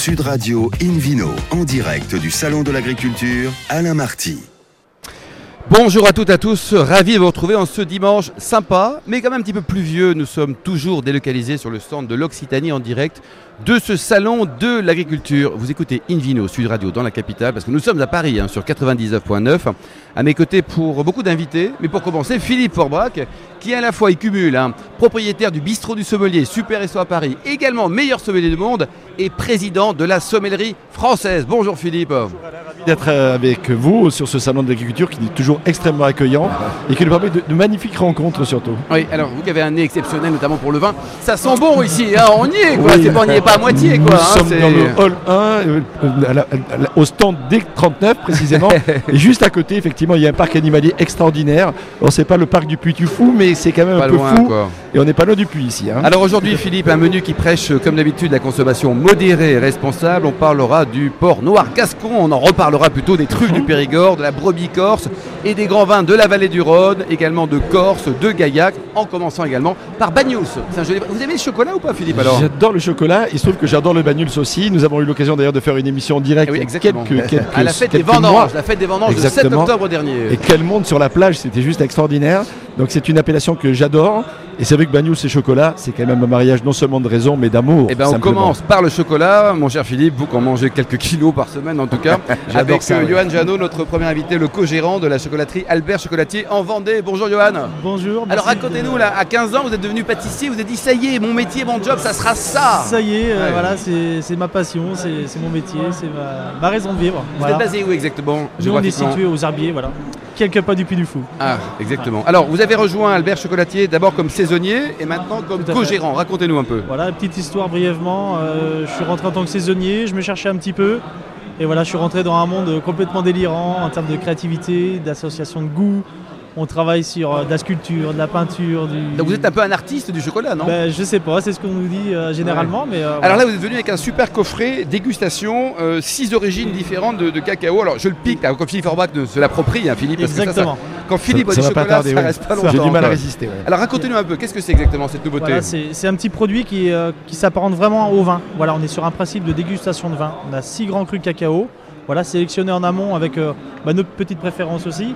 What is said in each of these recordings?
Sud Radio Invino, en direct du Salon de l'Agriculture, Alain Marty. Bonjour à toutes et à tous, ravi de vous retrouver en ce dimanche sympa, mais quand même un petit peu pluvieux. Nous sommes toujours délocalisés sur le stand de l'Occitanie en direct de ce salon de l'agriculture. Vous écoutez Invino Sud Radio dans la capitale, parce que nous sommes à Paris hein, sur 99.9. À mes côtés pour beaucoup d'invités, mais pour commencer, Philippe Forbrac, qui à la fois y cumule, hein, propriétaire du bistrot du sommelier Super SO à Paris, également meilleur sommelier du monde et président de la sommellerie française. Bonjour Philippe. D'être avec vous sur ce salon de l'agriculture qui est toujours extrêmement accueillant et qui nous permet de, magnifiques rencontres surtout. Oui, alors vous qui avez un nez exceptionnel notamment pour le vin, ça sent bon ici, hein, on y est quoi, c'est pas, on n'y est pas à moitié quoi. Nous hein, sommes dans le hall 1, euh, au stand D39 précisément, et juste à côté effectivement il y a un parc animalier extraordinaire. On sait pas le parc du Puy du Fou, mais c'est quand même un peu fou. Et on n'est pas loin du Puy ici. Hein. Alors aujourd'hui Philippe, un menu qui prêche comme d'habitude la consommation modérée et responsable. On parlera du port noir gascon, on en reparle parlera plutôt des trucs du Périgord, de la brebis corse et des grands vins de la vallée du Rhône, également de Corse, de Gaillac, en commençant également par Bagnous. Vous aimez le chocolat ou pas Philippe alors? J'adore le chocolat, se trouve que j'adore le Bagnous aussi. Nous avons eu l'occasion d'ailleurs de faire une émission en direct eh quelques, à la fête des vendanges, la fête des vendanges le 7 octobre dernier. Et quel monde sur la plage, c'était juste extraordinaire. Donc c'est une appellation que j'adore. Et c'est vrai que Bagnous et chocolat, c'est quand même un mariage non seulement de raison, mais d'amour. Et eh ben on commence par le chocolat, mon cher Philippe, vous qui en mangez quelques kilos par semaine en tout cas, avec ça, euh, Johan Janot, notre premier invité, le co-gérant de la chocolaterie Albert Chocolatier en Vendée. Bonjour Johan. Bonjour. Alors racontez-nous là, à 15 ans, vous êtes devenu pâtissier, vous avez dit ça y est, mon métier, mon job, ça sera ça. Ça y est, euh, voilà, c'est ma passion, c'est mon métier, c'est ma, raison de vivre. Vous êtes basé où exactement? Nous on est situé aux Herbiers, voilà quelques pas du Puy du Fou. Ah, exactement. Alors, vous avez rejoint Albert Chocolatier d'abord comme saisonnier et maintenant comme co-gérant. Racontez-nous un peu. Voilà, petite histoire brièvement. Euh, je suis rentré en tant que saisonnier, je me cherchais un petit peu. Et voilà, je suis rentré dans un monde complètement délirant en termes de créativité, d'association de goût, on travaille sur euh, de la sculpture, de la peinture. Du... Donc vous êtes un peu un artiste du chocolat, non? Ben, Je sais pas, c'est ce qu'on nous dit euh, généralement. Mais, euh, Alors là, vous êtes venu avec un super coffret dégustation, six origines différentes de, cacao. Alors je le pique, là, quand Philippe Forbach se l'approprie, hein, Philippe. Exactement. quand Philippe a du chocolat, ça reste pas longtemps. J'ai du mal à résister. Alors racontez-nous un peu, qu'est-ce que c'est exactement cette nouveauté? C'est un petit produit qui, qui s'apparente vraiment au vin. Voilà, on est sur un principe de dégustation de vin. On a six grands crus cacao. Voilà, sélectionné en amont avec bah, nos petites préférences aussi.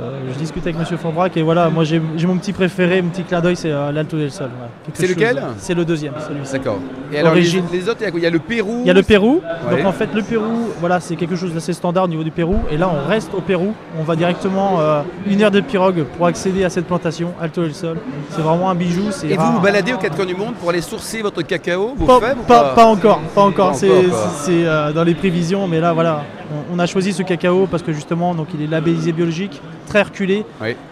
Euh, je discute avec Monsieur Forbrac et voilà, moi j'ai mon petit préféré, mon petit clin d'œil, c'est euh, l'Alto del Sol. C'est lequel C'est le deuxième, D'accord. Et alors les, autres, il y, a le Pérou Il y a le Pérou. Donc en fait, le Pérou, voilà, c'est quelque chose d'assez standard au niveau du Pérou. Et là, on reste au Pérou. On va directement euh, une heure de pirogue pour accéder à cette plantation, Alto del Sol. C'est vraiment un bijou. Et vous vous baladez aux quatre coins du monde pour aller sourcer votre cacao? Vous pas, pas, pas, encore, pas encore. C'est dans les prévisions, mais là, voilà, on, a choisi ce cacao parce que justement, donc il est labellisé biologique, très reculé,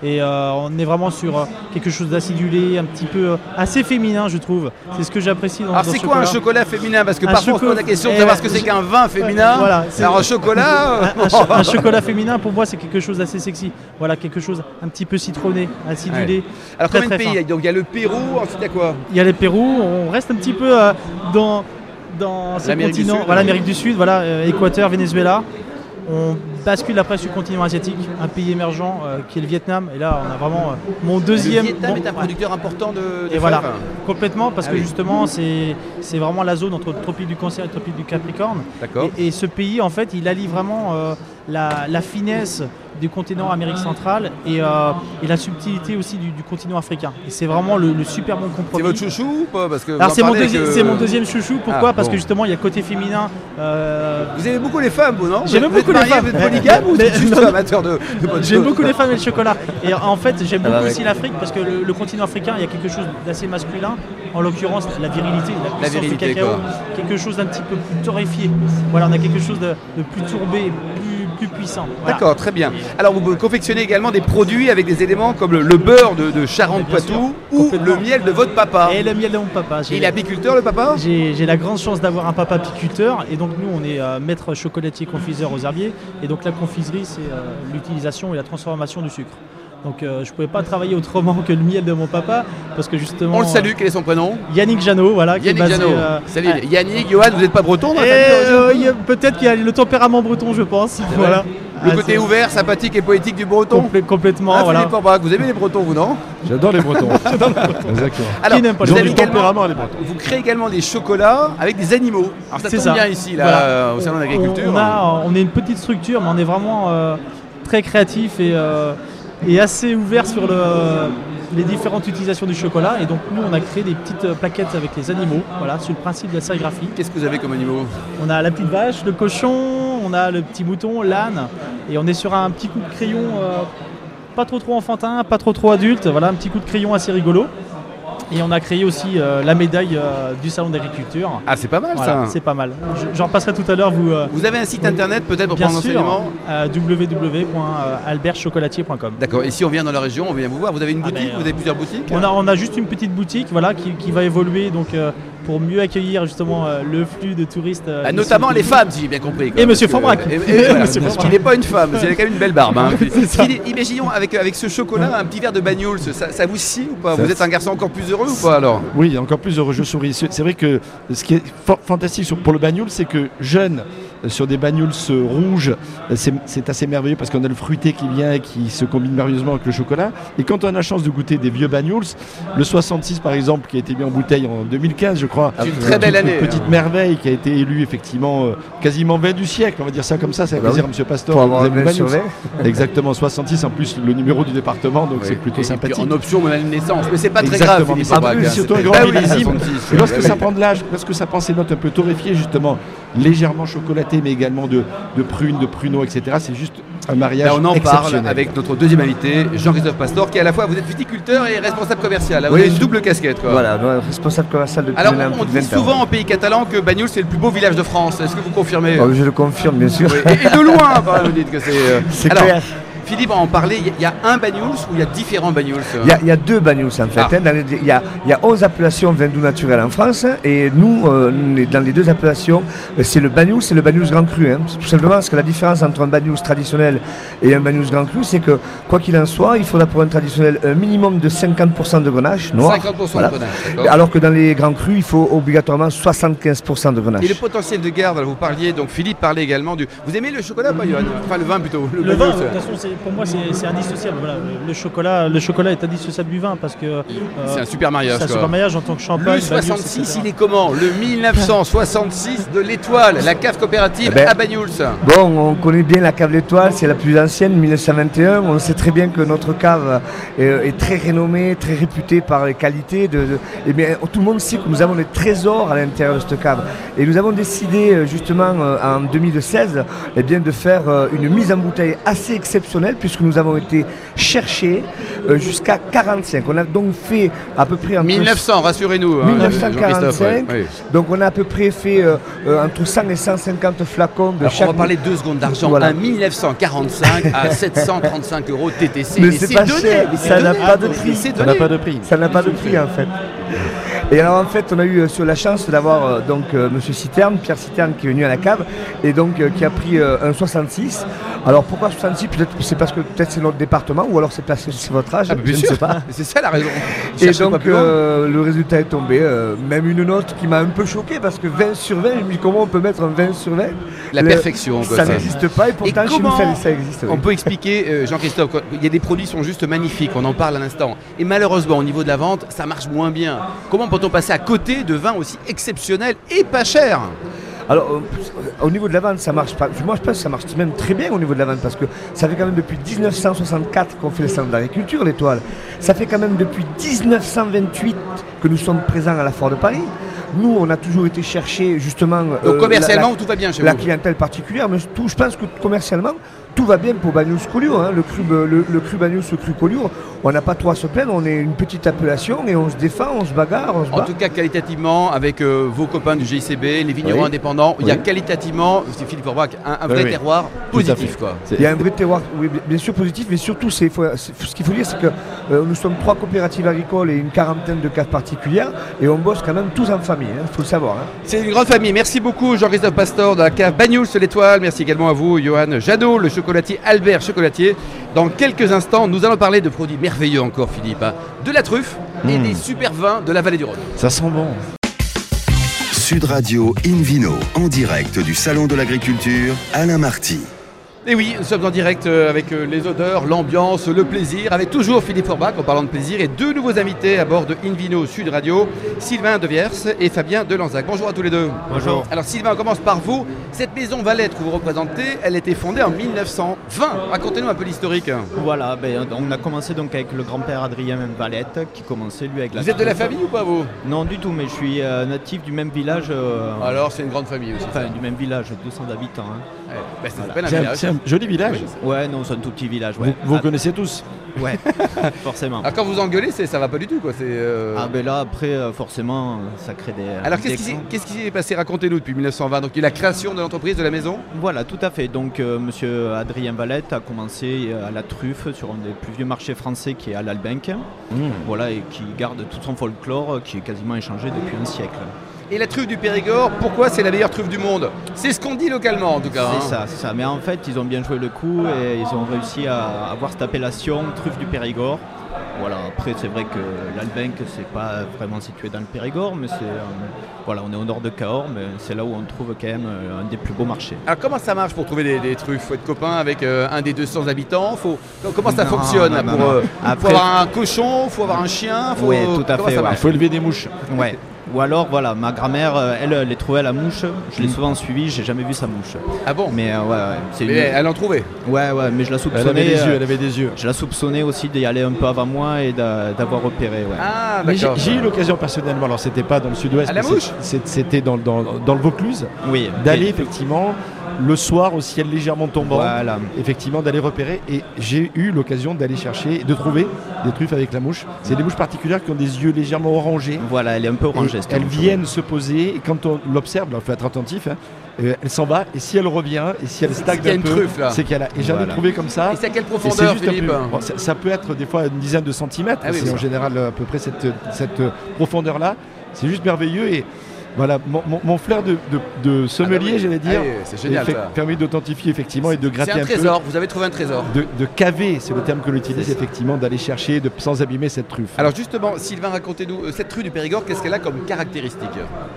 et euh, on est vraiment sur euh, quelque chose d'acidulé, un petit peu euh, assez féminin, je trouve. C'est ce que j'apprécie dans. Alors c'est quoi un chocolat féminin? Parce que parfois on pose la question de savoir ce que c'est qu'un vin féminin. voilà, Alors un chocolat. un, chocolat féminin pour moi c'est quelque chose d'assez sexy. Voilà, quelque chose un petit peu citronné, acidulé. Alors combien de pays Donc il y a le Pérou, ensuite il y a quoi? Il y a le Pérou. On reste un petit peu dans dans ces continents, voilà l'Amérique du Sud, voilà euh, Équateur, Venezuela. On bascule après sur le continent asiatique, un pays émergent euh, qui est le Vietnam. Et là, on a vraiment euh, mon deuxième. Le Vietnam est un producteur important de. de et voilà, complètement, parce ah que justement, c'est vraiment la zone entre le tropique du Cancer et le tropique du Capricorne. D'accord. Et, ce pays, en fait, il allie vraiment la, la, finesse du continent Amérique centrale et, euh, et la subtilité aussi du, continent africain. Et c'est vraiment le, super bon compromis. C'est votre chouchou ou pas? Parce que c'est mon, mon, deuxième chouchou. Pourquoi? Ah, Parce que justement, il y a côté féminin. Euh, vous aimez beaucoup les femmes, vous, non? J'aime beaucoup les femmes. Vous êtes polygame ou juste amateur de, de J'aime beaucoup les femmes et le chocolat. Et en fait, j'aime beaucoup aussi l'Afrique parce que le, continent africain, il y a quelque chose d'assez masculin. En l'occurrence, la virilité, la, virilité, du cacao. Quelque chose d'un petit peu plus torréfié. Voilà, on a quelque chose de, de plus tourbé, plus D'accord, très bien. Alors vous confectionnez également des produits avec des éléments comme le, beurre de, Charente-Poitou ou le miel de votre papa. Et le miel de mon papa. il est apiculteur le papa? J'ai la grande chance d'avoir un papa apiculteur et donc nous on est euh, maître chocolatier confiseur aux herbiers et donc la confiserie c'est euh, l'utilisation et la transformation du sucre. Donc euh, je ne pouvais pas travailler autrement que le miel de mon papa parce que justement. On le salue, quel est son prénom? Yannick Janot, voilà. Yannick Janot. Euh, Salut. Yannick, Johan, vous n'êtes pas breton euh, Peut-être qu'il y a le tempérament breton, je pense. Voilà. Le côté ouvert, sympathique et poétique du breton Complètement, ah, voilà. Vous aimez les bretons, vous, non? J'adore les bretons. Exactement. Alors, vous, avez également, vous créez également des chocolats avec des animaux. Alors, ça tombe ça. bien ici, là, au Salon d'agriculture. On, on, est une petite structure, mais on est vraiment euh, très créatif et, et assez ouvert sur le les différentes utilisations du chocolat. Et donc nous, on a créé des petites euh, plaquettes avec les animaux, voilà, sur le principe de la sérigraphie. Qu'est-ce que vous avez comme animaux? On a la petite vache, le cochon, on a le petit mouton, l'âne, et on est sur un petit coup de crayon, euh, pas trop trop enfantin, pas trop trop adulte, voilà, un petit coup de crayon assez rigolo. Et on a créé aussi euh, la médaille euh, du salon d'agriculture. Ah, c'est pas mal ça C'est pas mal. J'en passerai tout à l'heure. Vous, euh, vous avez un site internet peut-être pour bien prendre sûr, www.albertchocolatier.com. D'accord. Et si on vient dans la région, on vient vous voir. Vous avez une ah, boutique ben, Vous avez plusieurs boutiques on a, on a juste une petite boutique voilà, qui, qui va évoluer. Donc pour mieux accueillir justement euh, le flux de touristes. Euh, ah, notamment les femmes, si j'ai bien compris. Et Monsieur Fambrac. Il n'est pas une femme, c'est quand même une belle barbe. Hein. imaginons avec, avec ce chocolat, un petit verre de bagnole, ça, vous scie ou pas? Vous êtes un garçon encore plus heureux ou pas alors? Oui, encore plus heureux, je souris. C'est vrai que ce qui est fantastique pour le bagnole, c'est que jeune, sur des bagnoles rouges, c'est assez merveilleux parce qu'on a le fruité qui vient et qui se combine merveilleusement avec le chocolat. Et quand on a la chance de goûter des vieux bagnoles, le 66 par exemple, qui a été mis en bouteille en 2015, je crois, une très belle année. Une petite hein. merveille qui a été élue effectivement euh, quasiment 20 du siècle, on va dire ça comme ça, ça va bah plaisir, Monsieur Pastor. Pour Exactement, 66 en plus le numéro du département, donc c'est plutôt sympathique. en option, on a une naissance, mais c'est pas très grave. surtout un grand millésime. Lorsque ça prend de l'âge, lorsque ça prend ces notes un peu torréfiées justement, légèrement chocolatées, mais également de, de prunes, de pruneaux, etc. C'est juste un mariage. on en parle avec notre deuxième invité, Jean-Christophe Pastor, qui est à la fois vous êtes viticulteur et responsable commercial. Vous avez une double casquette. Quoi. Voilà, responsable commercial depuis Alors, on dit souvent en pays catalan que Bagnoul c'est le plus beau village de France. Est-ce que vous confirmez? Oh, Je le confirme, bien sûr. Et, de loin, vous dites que c'est. Euh, c'est clair. Philippe en parlait, il y, a un Banyuls ou il y a différents Banyuls Il y, a deux Banyuls en fait. Ah. Hein. il, y a, il, 11 appellations vin doux naturel en France et nous, euh, dans les deux appellations, euh, c'est le Banyuls et le Banyuls Grand Cru. Hein. Tout simplement parce que la différence entre un Banyuls traditionnel et un Banyuls Grand Cru, c'est que quoi qu'il en soit, il faudra pour un traditionnel un minimum de 50% de grenache noir. 50% de grenache, Alors que dans les Grands Crus, il faut obligatoirement 75% de grenache. Et le potentiel de garde, vous parliez, donc Philippe parlait également du... Vous aimez le chocolat pas, Enfin le vin plutôt. Le, vin, de toute façon, pour moi, c'est un le, chocolat, le chocolat est indissociable du vin parce que. Euh, c'est un super mariage. C'est un super mariage en tant que champagne. Le 66, il est comment? Le 1966 de l'Étoile, la cave coopérative eh ben, à Bagnouls. Bon, on connaît bien la cave L'Étoile, c'est la plus ancienne, 1921. On sait très bien que notre cave est, très renommée, très réputée par les qualités. De, et eh bien, tout le monde sait que nous avons des trésors à l'intérieur de cette cave. Et nous avons décidé euh, justement euh, en 2016 eh bien, de faire une mise en bouteille assez exceptionnelle puisque nous avons été cherché euh, jusqu'à 45. On a donc fait à peu près... 1900, rassurez-nous. 1945. Hein, donc on a à peu près fait euh, euh, entre 100 et 150 flacons de chaque... On va parler deux secondes d'argent. Un 1945 à 735 euros TTC. Mais c'est pas cher, ça n'a pas de prix. Ça n'a pas de prix. Ça n'a pas de prix en fait. Et alors en fait, on a eu euh, sur la chance d'avoir euh, donc euh, Monsieur Citerne, Pierre Citerne qui est venu à la cave et donc qui a pris un 66. Alors pourquoi 66 Peut-être c'est parce que peut-être c'est notre département ou alors c'est parce que c'est votre âge. Ah, je ne sais pas. c'est ça la raison. Et donc le résultat est tombé. même une note qui m'a un peu choqué parce que 20 sur 20, je me dis comment on peut mettre un 20 sur 20 La perfection. Ça n'existe pas et pourtant chez nous ça, existe. On peut expliquer, Jean-Christophe, il y a des produits qui sont juste magnifiques, on en parle à l'instant. Et malheureusement au niveau de la vente, ça marche moins bien. Comment peut-on passer à côté de vins aussi exceptionnels et pas chers alors, euh, au niveau de la vente, ça marche pas. Moi, je pense que ça marche même très bien au niveau de la vente parce que ça fait quand même depuis 1964 qu'on fait le salon d'agriculture, l'étoile. Ça fait quand même depuis 1928 que nous sommes présents à la Foire de Paris. Nous, on a toujours été chercher justement. Donc, euh, commercialement, tout va bien chez La clientèle particulière, mais tout, je pense que commercialement, tout va bien pour Bagnous Collioure. Hein. Le cru, le, le cru Bagnous, le cru Collioure, on n'a pas trop à se plaindre. On est une petite appellation et on se défend, on se bagarre. On se en tout cas, qualitativement, avec euh, vos copains du GICB, les vignerons indépendants, il y a qualitativement, c'est Philippe Forbach, un, vrai terroir positif. Quoi. Il y a un vrai terroir, oui, bien sûr positif, mais surtout, ce qu'il faut dire, c'est que euh, nous sommes trois coopératives agricoles et une quarantaine de cases particulières et on bosse quand même tous en famille, il hein, faut le savoir. Hein. C'est une grande famille. Merci beaucoup, Jean-Christophe Pastor de la cave Bagnouls l'étoile. Merci également à vous, Johan Jadot, le chocolatier Albert Chocolatier. Dans quelques instants, nous allons parler de produits merveilleux encore, Philippe. Hein. De la truffe et hmm. des super vins de la vallée du Rhône. Ça sent bon. Sud Radio Invino, en direct du Salon de l'Agriculture, Alain Marty. Et oui, nous sommes en direct euh, avec euh, les odeurs, l'ambiance, le plaisir, avec toujours Philippe Forbach en parlant de plaisir et deux nouveaux invités à bord de Invino Sud Radio, Sylvain Deviers et Fabien Delanzac. Bonjour à tous les deux. Bonjour. Alors Sylvain, on commence par vous. Cette maison Valette que vous représentez, elle a été fondée en 1920. Racontez-nous un peu l'historique. Voilà, ben, on a commencé donc avec le grand-père Adrien Valette qui commençait lui avec la... Vous êtes de la famille ou pas vous? Non du tout, mais je suis euh, natif du même village. Alors c'est une grande famille aussi. Enfin du même village, 200 habitants. Hein. Ben, c'est un, joli village. Ouais, non, c'est un tout petit village. Vous, ah. connaissez tous Ouais, forcément. Alors quand vous engueulez, ça va pas du tout quoi. Euh, ah ben là après, euh, forcément, ça crée des. Alors qu'est-ce qui s'est passé? Racontez-nous depuis 1920. Donc il y a la création de l'entreprise de la maison. Voilà, tout à fait. Donc euh, Monsieur Adrien Valette a commencé à la truffe sur un des plus vieux marchés français qui est à l'Albenque. Mmh. Voilà et qui garde tout son folklore, qui est quasiment échangé depuis un siècle. Et la truffe du Périgord, pourquoi c'est la meilleure truffe du monde C'est ce qu'on dit localement en tout cas. C'est hein. ça, c'est ça. Mais en fait, ils ont bien joué le coup et ils ont réussi à avoir cette appellation truffe du Périgord. Voilà, après c'est vrai que l'Albenque c'est pas vraiment situé dans le Périgord, mais c'est euh, voilà, on est au nord de Cahors, mais c'est là où on trouve quand même euh, un des plus beaux marchés. Alors comment ça marche pour trouver des, truffes? Faut être copain avec euh, un des 200 habitants? Faut... Comment ça fonctionne pour, faut avoir un cochon, faut avoir un chien, faut... Oui, tout à fait. Il faut élever des mouches. Ouais. Ou alors, voilà, ma grand-mère, euh, elle, elle est trouvée à la mouche. Je l'ai mm. souvent suivie, j'ai jamais vu sa mouche. Ah bon? Mais euh, ouais, ouais mais elle en trouvait? Ouais, ouais, mais je la soupçonnais. Elle avait des yeux, elle avait des yeux. Je la soupçonnais aussi d'y aller un peu avant moi et d'avoir repéré, ouais. Ah, J'ai eu l'occasion personnellement, alors c'était pas dans le sud-ouest, c'était dans, dans, dans, le Vaucluse, oui, d'aller effectivement le soir au ciel légèrement tombant, effectivement d'aller repérer. Et j'ai eu l'occasion d'aller chercher, de trouver des truffes avec la mouche. C'est des mouches particulières qui ont des yeux légèrement orangés. Voilà, elle est un peu orangée. Elles viennent se poser et quand on l'observe, il faut être attentif. Hein, euh, elle s'en va et si elle revient et si elle stagne un peu, c'est qu'elle a. Et j'en ai trouvé comme ça. Et c'est à quelle profondeur, Philippe ça, peut être des fois une dizaine de centimètres. Ah c'est en général à peu près cette, cette profondeur-là. C'est juste merveilleux et voilà, mon, flair de, sommelier, ah bah j'allais dire, c'est génial, permis d'authentifier effectivement et de gratter un, un trésor. Vous avez trouvé un trésor. De, caver, c'est le terme que l'on utilise effectivement, d'aller chercher de, sans abîmer cette truffe. Alors justement, Sylvain, racontez-nous euh, cette truffe du Périgord, qu'est-ce qu'elle a comme caractéristique?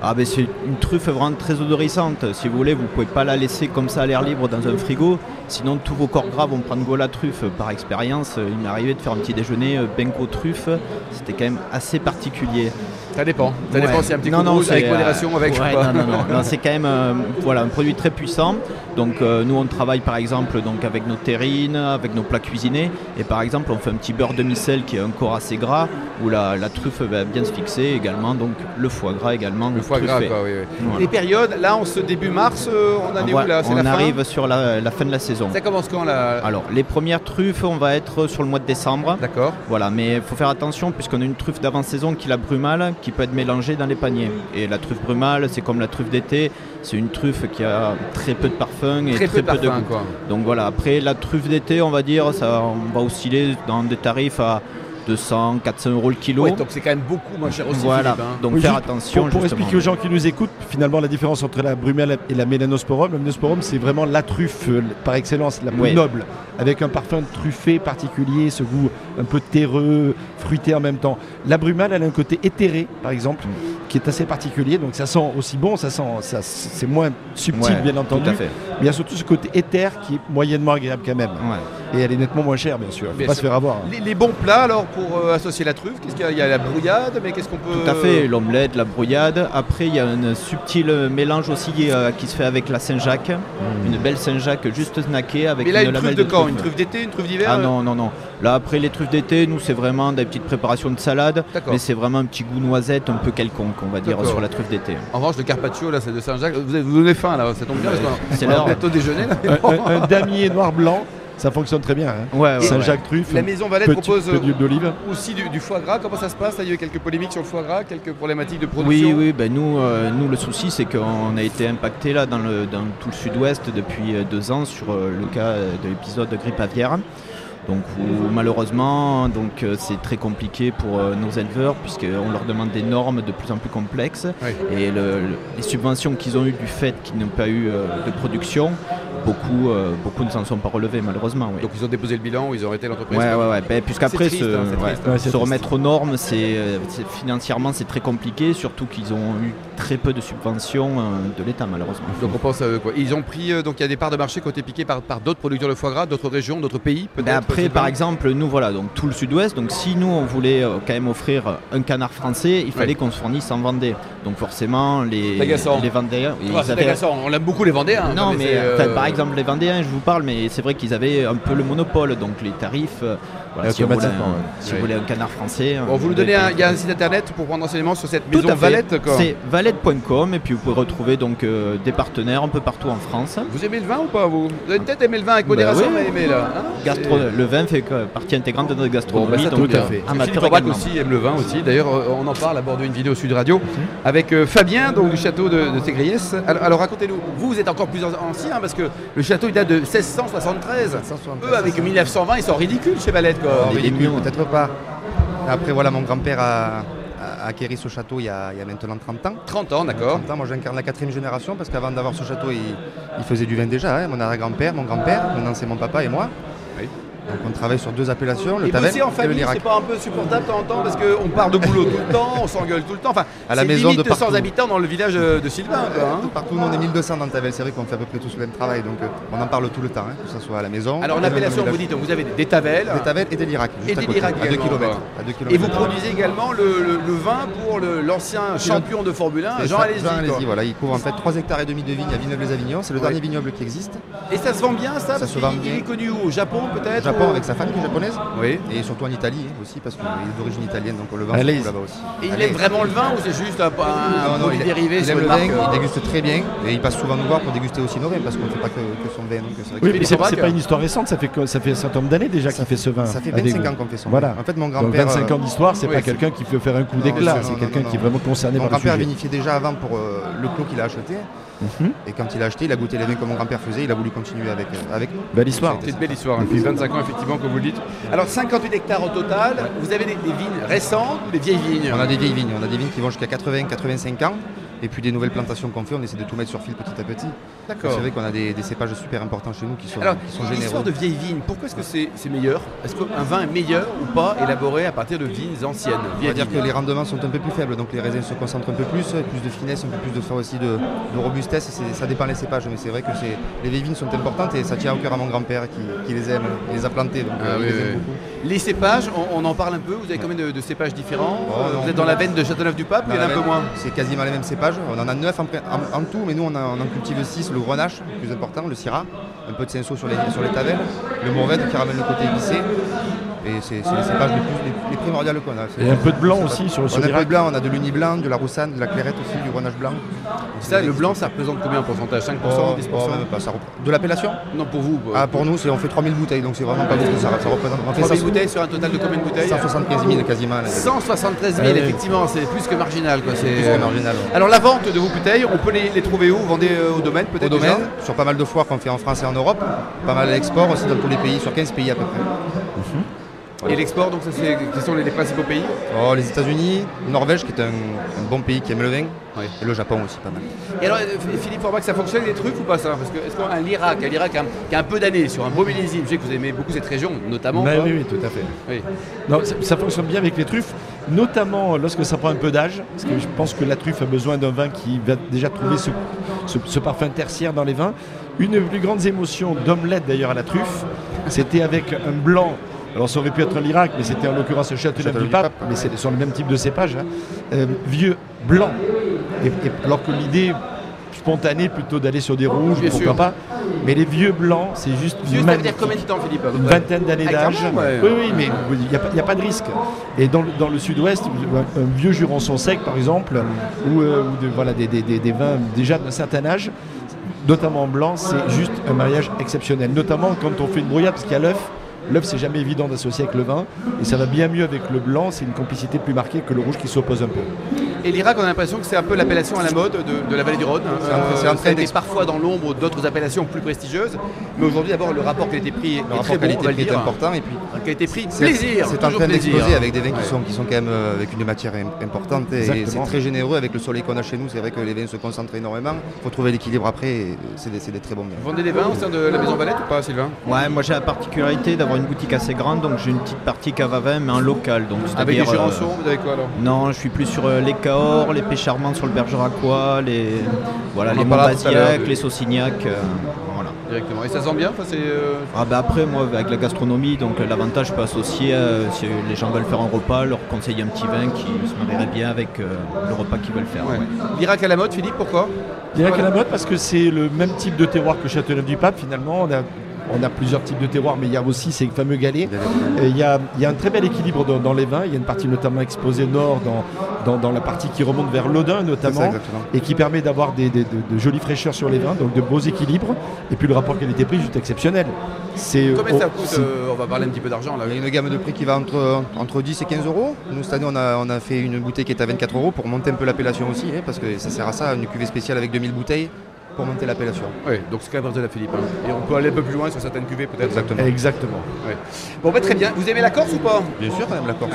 Ah ben c'est une truffe vraiment très odorissante. Si vous voulez, vous pouvez pas la laisser comme ça à l'air libre dans un frigo. Sinon, tous vos corps gras vont prendre goût à la truffe. Par expérience, il m'est arrivé de faire un petit déjeuner euh, benko truffe. C'était quand même assez particulier. Ça dépend. Ça dépend si un petit non, non, avec modération, avec. non, non, non. c'est quand même euh, voilà, un produit très puissant. Donc euh, nous on travaille par exemple donc avec nos terrines, avec nos plats cuisinés. Et par exemple on fait un petit beurre de micelle qui est un corps assez gras où la, truffe va bien se fixer également. Donc le foie gras également. Le foie gras quoi, oui, Les périodes, là on se début mars, on en est où là On arrive sur la, fin de la saison. Ça commence quand là Alors les premières truffes on va être sur le mois de décembre. D'accord. Voilà, mais il faut faire attention puisqu'on a une truffe d'avant-saison qui la brumale qui peut être mélangée dans les paniers. Et la truffe brumale c'est comme la truffe d'été, c'est une truffe qui a très peu de parfum et très, peu, de, goût. Donc voilà, après la truffe d'été, on va dire, ça on va osciller dans des tarifs à 200, 400 euros le kilo. donc c'est quand même beaucoup moins cher aussi. Voilà, hein. donc faire attention. Pour, expliquer aux gens qui nous écoutent, finalement, la différence entre la brumelle et la mélanosporum, la mélanosporum, c'est vraiment la truffe euh, par excellence, la plus noble, avec un parfum truffé particulier, ce goût un peu terreux, fruité en même temps. La brumelle, elle a un côté éthéré, par exemple, mm. Qui est assez particulier, donc ça sent aussi bon, ça sent, ça, c'est moins subtil, bien entendu. Mais il y a surtout ce côté éther qui est moyennement agréable quand même. Et elle est nettement moins chère, bien sûr. Il ne faut pas se faire avoir. Les, les bons plats, alors, pour euh, associer la truffe Qu'est-ce qu'il y a? Il y a la brouillade, mais qu'est-ce qu'on peut. Tout à fait, l'omelette, la brouillade. Après, il y a un subtil mélange aussi euh, qui se fait avec la Saint-Jacques. Mmh. Une belle Saint-Jacques juste snackée avec mais là, une, truffe de quand? Une truffe d'été, une truffe d'hiver Ah non, non, non. Là, après les truffes d'été, nous, c'est vraiment des petites préparations de salade. Mais c'est vraiment un petit goût noisette un peu quelconque, on va dire, sur la truffe d'été. En revanche, le carpaccio, là, c'est de Saint-Jacques. Vous, vous donnez faim, là, ça tombe bien. C'est l'heure. bientôt déjeuner. Là, un damier noir-blanc ça fonctionne très bien. Hein. Saint-Jacques Truffe. La maison Valette propose aussi du, foie gras. Comment ça se passe Il y a eu quelques polémiques sur le foie gras, quelques problématiques de production? Oui, oui. Ben nous, euh, nous, le souci, c'est qu'on a été impacté là dans, le, dans tout le sud-ouest depuis euh, deux ans sur euh, le cas de l'épisode de grippe aviaire. Donc malheureusement, donc c'est très compliqué pour nos éleveurs puisqu'on leur demande des normes de plus en plus complexes et les subventions qu'ils ont eues du fait qu'ils n'ont pas eu de production beaucoup, euh, beaucoup ne s'en sont pas relevés malheureusement. Donc ils ont déposé le bilan ou ils ont arrêté l'entreprise Ouais, ouais, ouais. Ben, puisqu'après se, hein, se remettre aux normes, c'est financièrement c'est très compliqué, surtout qu'ils ont eu très peu de subventions de l'État malheureusement. Donc on pense à eux quoi. Ils ont pris, donc il y a des parts de marché qui ont été piquées par, par d'autres producteurs de foie gras, d'autres régions, d'autres pays peut-être? Ben, après, par exemple, nous voilà, donc tout le Sud-Ouest. Donc si nous on voulait quand même offrir un canard français, il fallait qu'on se fournisse en Vendée. Donc forcément les, les Vendéens. On l'aime beaucoup les Vendéens. Non mais, euh, par exemple les Vendéens, je vous parle, mais c'est vrai qu'ils avaient un peu le monopole, donc les tarifs. Euh, si, vous voulez, un, canard français. Bon, vous nous donnez il y a un site internet pour prendre renseignement sur cette maison Valette C'est valette.com et puis vous pouvez retrouver donc euh, des partenaires un peu partout en France. Vous aimez le vin ou pas vous? Vous avez peut-être aimé le vin avec bah modération, mais aimé là. Hein? Le vin fait partie intégrante de notre gastronomie. Bon, bah tout à fait. Philippe aussi aime le vin aussi. D'ailleurs, on en parle à bord d'une vidéo Sud Radio avec Fabien, donc du château de, de Alors, alors racontez-nous, vous, vous êtes encore plus ancien parce que le château il date de 1673. Eux, avec 1920, ils sont ridicules chez Valette. Quoi. peut-être pas. Après, voilà, mon grand-père a, acquéri ce château il y, a, maintenant 30 ans. 30 ans, d'accord. Moi, j'incarne la quatrième génération parce qu'avant d'avoir ce château, il, faisait du vin déjà. Hein. Mon arrière-grand-père, mon grand-père, maintenant c'est mon papa et moi. Donc on travaille sur deux appellations, le Tavel et en famille, c'est pas un peu supportable de temps en temps parce qu'on part de boulot tout le temps, on s'engueule tout le temps. Enfin, à la maison de 200 habitants dans le village de Sylvain. Hein. Partout, on est 1200 dans Tavel. C'est vrai qu'on fait à peu près tous le même travail, donc euh, on en parle tout le temps, hein, que ce soit à la maison. Alors en appellation, vous dites, vous avez des Tavel, des Tavel et des Lirac, et des Lirac à 2 km. Et vous produisez également le, vin pour l'ancien champion de Formule 1, Jean Alési. Voilà, il couvre en fait 3 hectares et demi de vignes à Villeneuve-les-Avignon. C'est le dernier vignoble qui existe. Et ça se vend bien, ça Ça se vend bien. Il est connu au Japon peut-être Japon avec sa famille oui. Et surtout en Italie aussi, parce qu'il est d'origine italienne, donc le vin se là-bas aussi. Et il aime vraiment le vin ou c'est juste un, dérivé il, aime le vin, il déguste très bien et il passe souvent nous voir pour déguster aussi nos vins parce qu'on ne fait pas que, son vin. oui, mais c'est pas une histoire récente, ça fait, ça fait un certain nombre d'années déjà qu'il fait ce vin. Ça fait 25 ans qu'on fait son voilà. En fait, mon grand-père. 25 ans d'histoire, c'est pas quelqu'un qui peut faire un coup d'éclat, c'est quelqu'un qui est vraiment concerné par le sujet. Mon grand-père vinifiait déjà avant pour euh, le clos qu'il a acheté. Mhm. Et quand il a acheté, il a goûté les vins que mon grand-père faisait, il a voulu continuer avec, euh, avec nous. Belle histoire. C'est une belle histoire, depuis 25 ans effectivement, comme vous le dites. Alors 58 hectares au total, vous avez des, des vignes récentes ou des vieilles vignes? On a des vieilles vignes, on a des vignes qui vont jusqu'à 80-85 ans. Et puis des nouvelles plantations qu'on fait, on essaie de tout mettre sur fil petit à petit. D'accord. C'est vrai qu'on a des, cépages super importants chez nous qui sont, Alors, qui sont généreux. de vieilles vignes, pourquoi est-ce que c'est meilleur? Est-ce qu'un vin est meilleur ou pas élaboré à partir de vignes anciennes On va dire que les rendements sont un peu plus faibles, donc les raisins se concentrent un peu plus, plus de finesse, un peu plus de aussi de, robustesse. Ça dépend des cépages, mais c'est vrai que les vieilles vignes sont importantes et ça tient au cœur à mon grand-père qui, les aime, il les a plantées, donc ah euh, les aime beaucoup. Les cépages, on, en parle un peu. Vous avez combien de, cépages différents? Oh, Vous êtes dans la veine de Châteauneuf-du-Pape ou il y en a un peu moins? C'est quasiment les mêmes cépages. On en a 9 en, tout, mais nous on, en cultive 6. Le grenache, le plus important, le syrah, un peu de cinceau sur les, sur les tavelles, le mourvèdre qui ramène le côté épicé. Et c'est les cépages les, plus, les, primordiales qu'on a. Et un peu de blanc aussi sur, sur On a un peu de blanc, on a de l'uni blanc, de la roussane, de la clairette aussi, du grenache blanc. Ça, le blanc, ça représente combien en pourcentage? 5% 10% De l'appellation? Non, pour vous. Ah, pour nous, on fait 3000 bouteilles, donc c'est vraiment pas beaucoup. Ça, ça représente. On fait 3000 bouteilles sur un total de combien de bouteilles? 175 000 quasiment. 173 000, effectivement, c'est plus que marginal. Quoi. Plus que marginal. Alors la vente de vos bouteilles, on peut les, trouver où? Vous vendez euh, au domaine peut-être Au domaine, sur pas mal de foires qu'on fait en France et en Europe, pas mal d'export aussi dans tous les pays, sur 15 pays à peu près. Et l'export, donc ça c'est quels sont les, principaux pays oh, Les États-Unis, Norvège qui est un, bon pays qui aime le vin, et le Japon aussi pas mal. Et alors euh, Philippe que ça fonctionne les trucs ou pas ça? Parce que est-ce qu'un Irak, un Irak qui a un peu d'années sur un beau millésime, je sais que vous aimez beaucoup cette région, notamment. Ben oui, oui, tout à fait. Non, ça, fonctionne bien avec les truffes, notamment lorsque ça prend un peu d'âge, parce que je pense que la truffe a besoin d'un vin qui va déjà trouver ce, ce parfum tertiaire dans les vins. Une des plus grandes émotions d'omelette d'ailleurs à la truffe, c'était avec un blanc alors ça aurait pu être l'Irak, mais c'était en l'occurrence le Château du Pape, mais c'est sur le même type de cépage. Hein. Euh, vieux, blanc. Et, alors que l'idée spontanée plutôt d'aller sur des rouges, pourquoi pas. Mais les vieux blancs, c'est juste. Vieux, ça veut dire combien de temps, Philippe Une vingtaine d'années ah, d'âge. Oui, oui, mais il n'y a, pas de risque. Et dans, dans le sud-ouest, un vieux jurançon sec, par exemple, ou, euh, voilà, des, des, des, vins déjà d'un certain âge, notamment blanc, c'est juste un mariage exceptionnel. Notamment quand on fait une brouillade, parce qu'il y a l'œuf L'œuf, c'est jamais évident d'associer avec le vin. Et ça va bien mieux avec le blanc. C'est une complicité plus marquée que le rouge qui s'oppose un peu. Et l'Irak, on a l'impression que c'est un peu l'appellation à la mode de, la vallée du Rhône. C'est un, euh, parfois dans l'ombre d'autres appellations plus prestigieuses. Mais aujourd'hui, d'abord, le rapport qualité-prix est, très bon, est important. Et puis, qualité-prix, plaisir. C'est en train d'exploser avec des vins qui, sont, qui sont quand même euh, avec une matière importante. Et c'est très généreux avec le soleil qu'on a chez nous. C'est vrai que les vins se concentrent énormément. Il faut trouver l'équilibre après. C'est des, très bons vins. Vous vendez des vins au sein de la Maison Valette ou pas, Sylvain? Ouais, moi j'ai la particularité d'avoir une boutique assez grande. Donc j'ai une petite partie cave à vin, mais en local. Donc, avec des Jurançons, vous avez quoi alors? Non, je suis plus sur les Cahors, les Pécharments sur le Bergeracois, les, voilà, les Montbazillac, les Saucignac. Euh, voilà. Directement. Et ça sent bien euh, ah bah Après, moi, avec la gastronomie, donc l'avantage, je peux associer, euh, si les gens veulent faire un repas, leur conseiller un petit vin qui se marierait bien avec le repas qu'ils veulent faire. L'Irak à la mode, Philippe, pourquoi? L'Irak à la mode parce que c'est le même type de terroir que Châteauneuf-du-Pape, finalement. On a on a plusieurs types de terroirs, mais il y a aussi ces fameux galets. il, y a, un très bel équilibre dans, les vins. Il y a une partie notamment exposée nord, dans, dans, la partie qui remonte vers l'Audin notamment, et qui permet d'avoir des, de, jolies fraîcheurs sur les vins, donc de beaux équilibres. Et puis le rapport qualité-prix juste exceptionnel. Combien ça coûte euh, On va parler un petit peu d'argent là. Il y a une gamme de prix qui va entre, entre 10 et 15 euros. Nous cette année on a, on a fait une bouteille qui est à 24 euros pour monter un peu l'appellation aussi, hein, parce que ça sert à ça, une cuvée spéciale avec 2000 bouteilles pour monter l'appellation. Oui, donc c'est quand même de la Philippe. Hein. Et on peut aller un peu plus loin sur certaines cuvées peut-être. Exactement. Exactement. Bon, bah, très bien. Vous aimez la Corse ou pas? Bien sûr, quand même la Corse.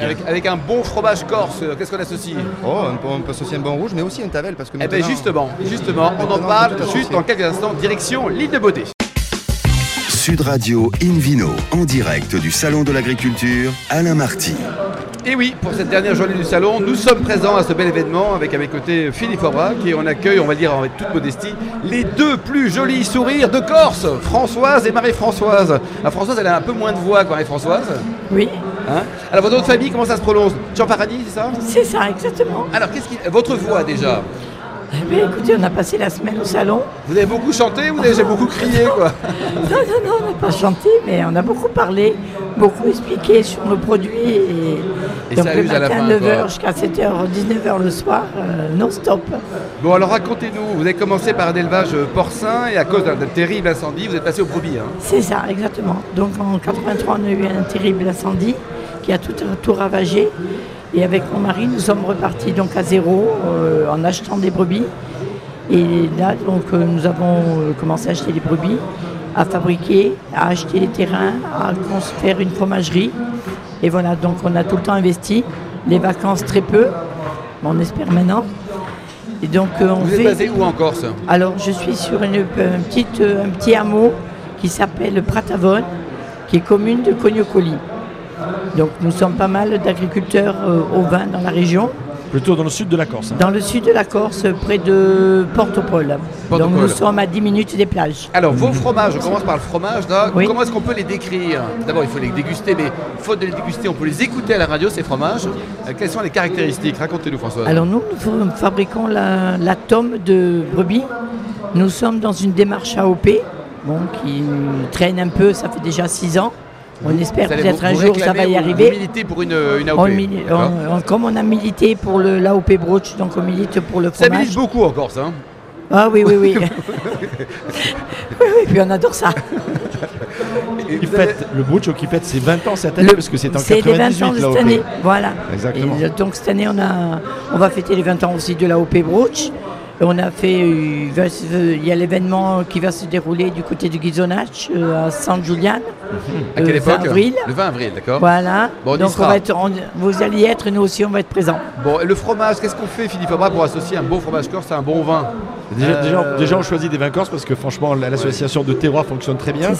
Avec, avec, un bon fromage corse, euh, qu'est-ce qu'on associe? Oh, on peut, associer un bon rouge, mais aussi un tavel. Parce que eh ben justement, justement, on en parle juste dans quelques instants, direction l'île de Beauté. Sud Radio Invino, en direct du Salon de l'Agriculture, Alain Marty. Et oui, pour cette dernière journée du salon, nous sommes présents à ce bel événement avec à mes côtés Philippe Aubrac et on accueille, on va dire avec toute modestie, les deux plus jolis sourires de Corse, Françoise et Marie-Françoise. La Françoise, elle a un peu moins de voix que Marie-Françoise. Oui. Hein Alors votre autre famille, comment ça se prononce? Jean Paradis, c'est ça? C'est ça, exactement. Alors, qu'est-ce qui... votre voix déjà? Eh bien, écoutez, on a passé la semaine au salon. Vous avez beaucoup chanté ou vous avez beaucoup crié quoi Non, non, non, on n'a pas chanté, mais on a beaucoup parlé, beaucoup expliqué sur nos produits. Et, donc le matin, 9h jusqu'à 7h, 19h le soir, euh, non-stop. Bon, alors racontez-nous, vous avez commencé par un élevage porcin et à cause d'un terrible incendie, vous êtes passé au brebis. Hein. C'est ça, exactement. Donc en 83, on a eu un terrible incendie qui a tout, tout ravagé. Et avec mon mari, nous sommes repartis donc à zéro euh, en achetant des brebis. Et là, donc, euh, nous avons euh, commencé à acheter des brebis, à fabriquer, à acheter les terrains, à faire une fromagerie. Et voilà, donc on a tout le temps investi. Les vacances, très peu. on espère maintenant. Et donc, on Vous êtes basé où en Corse? Alors, je suis sur une, petite, un petit hameau qui s'appelle Pratavone, qui est commune de Cognocoli. Donc nous sommes pas mal d'agriculteurs euh, au vin dans la région. Plutôt dans le sud de la Corse. Hein. Dans le sud de la Corse, près de Portopole. Donc nous sommes à 10 minutes des plages. Alors vos fromages, on commence par le fromage. Comment est-ce qu'on peut les décrire? D'abord il faut les déguster, mais faute de les déguster, on peut les écouter à la radio, ces fromages. Euh, quelles sont les caractéristiques? Racontez-nous François. Alors nous, nous fabriquons la, la tome de brebis. Nous sommes dans une démarche AOP, bon, qui traîne un peu, ça fait déjà 6 ans. On espère peut-être un jour ça va y arriver. Vous militez pour une, une AOP Comme on a milité pour l'AOP Broach, donc on milite pour le fromage. Ça milite beaucoup encore ça hein Ah oui, oui, oui. oui, oui, puis on adore ça. Qui fête, le Broach qui fête ses 20 ans cette année, parce que c'est en 98 C'est les 20 ans de cette année, voilà. Exactement. donc cette année, on, a, on va fêter les 20 ans aussi de l'AOP Broach. On a fait, euh, il y a l'événement qui va se dérouler du côté du Gizonach euh, à San Julian. À quelle époque avril. Le 20 avril, d'accord. Voilà. Donc on va être, vous allez y être, nous aussi on va être présents. Bon, le fromage, qu'est-ce qu'on fait Philippe Abra pour associer un beau fromage corse à un bon vin? Euh, déjà, on choisit des vins corses parce que franchement l'association de terroir fonctionne très bien.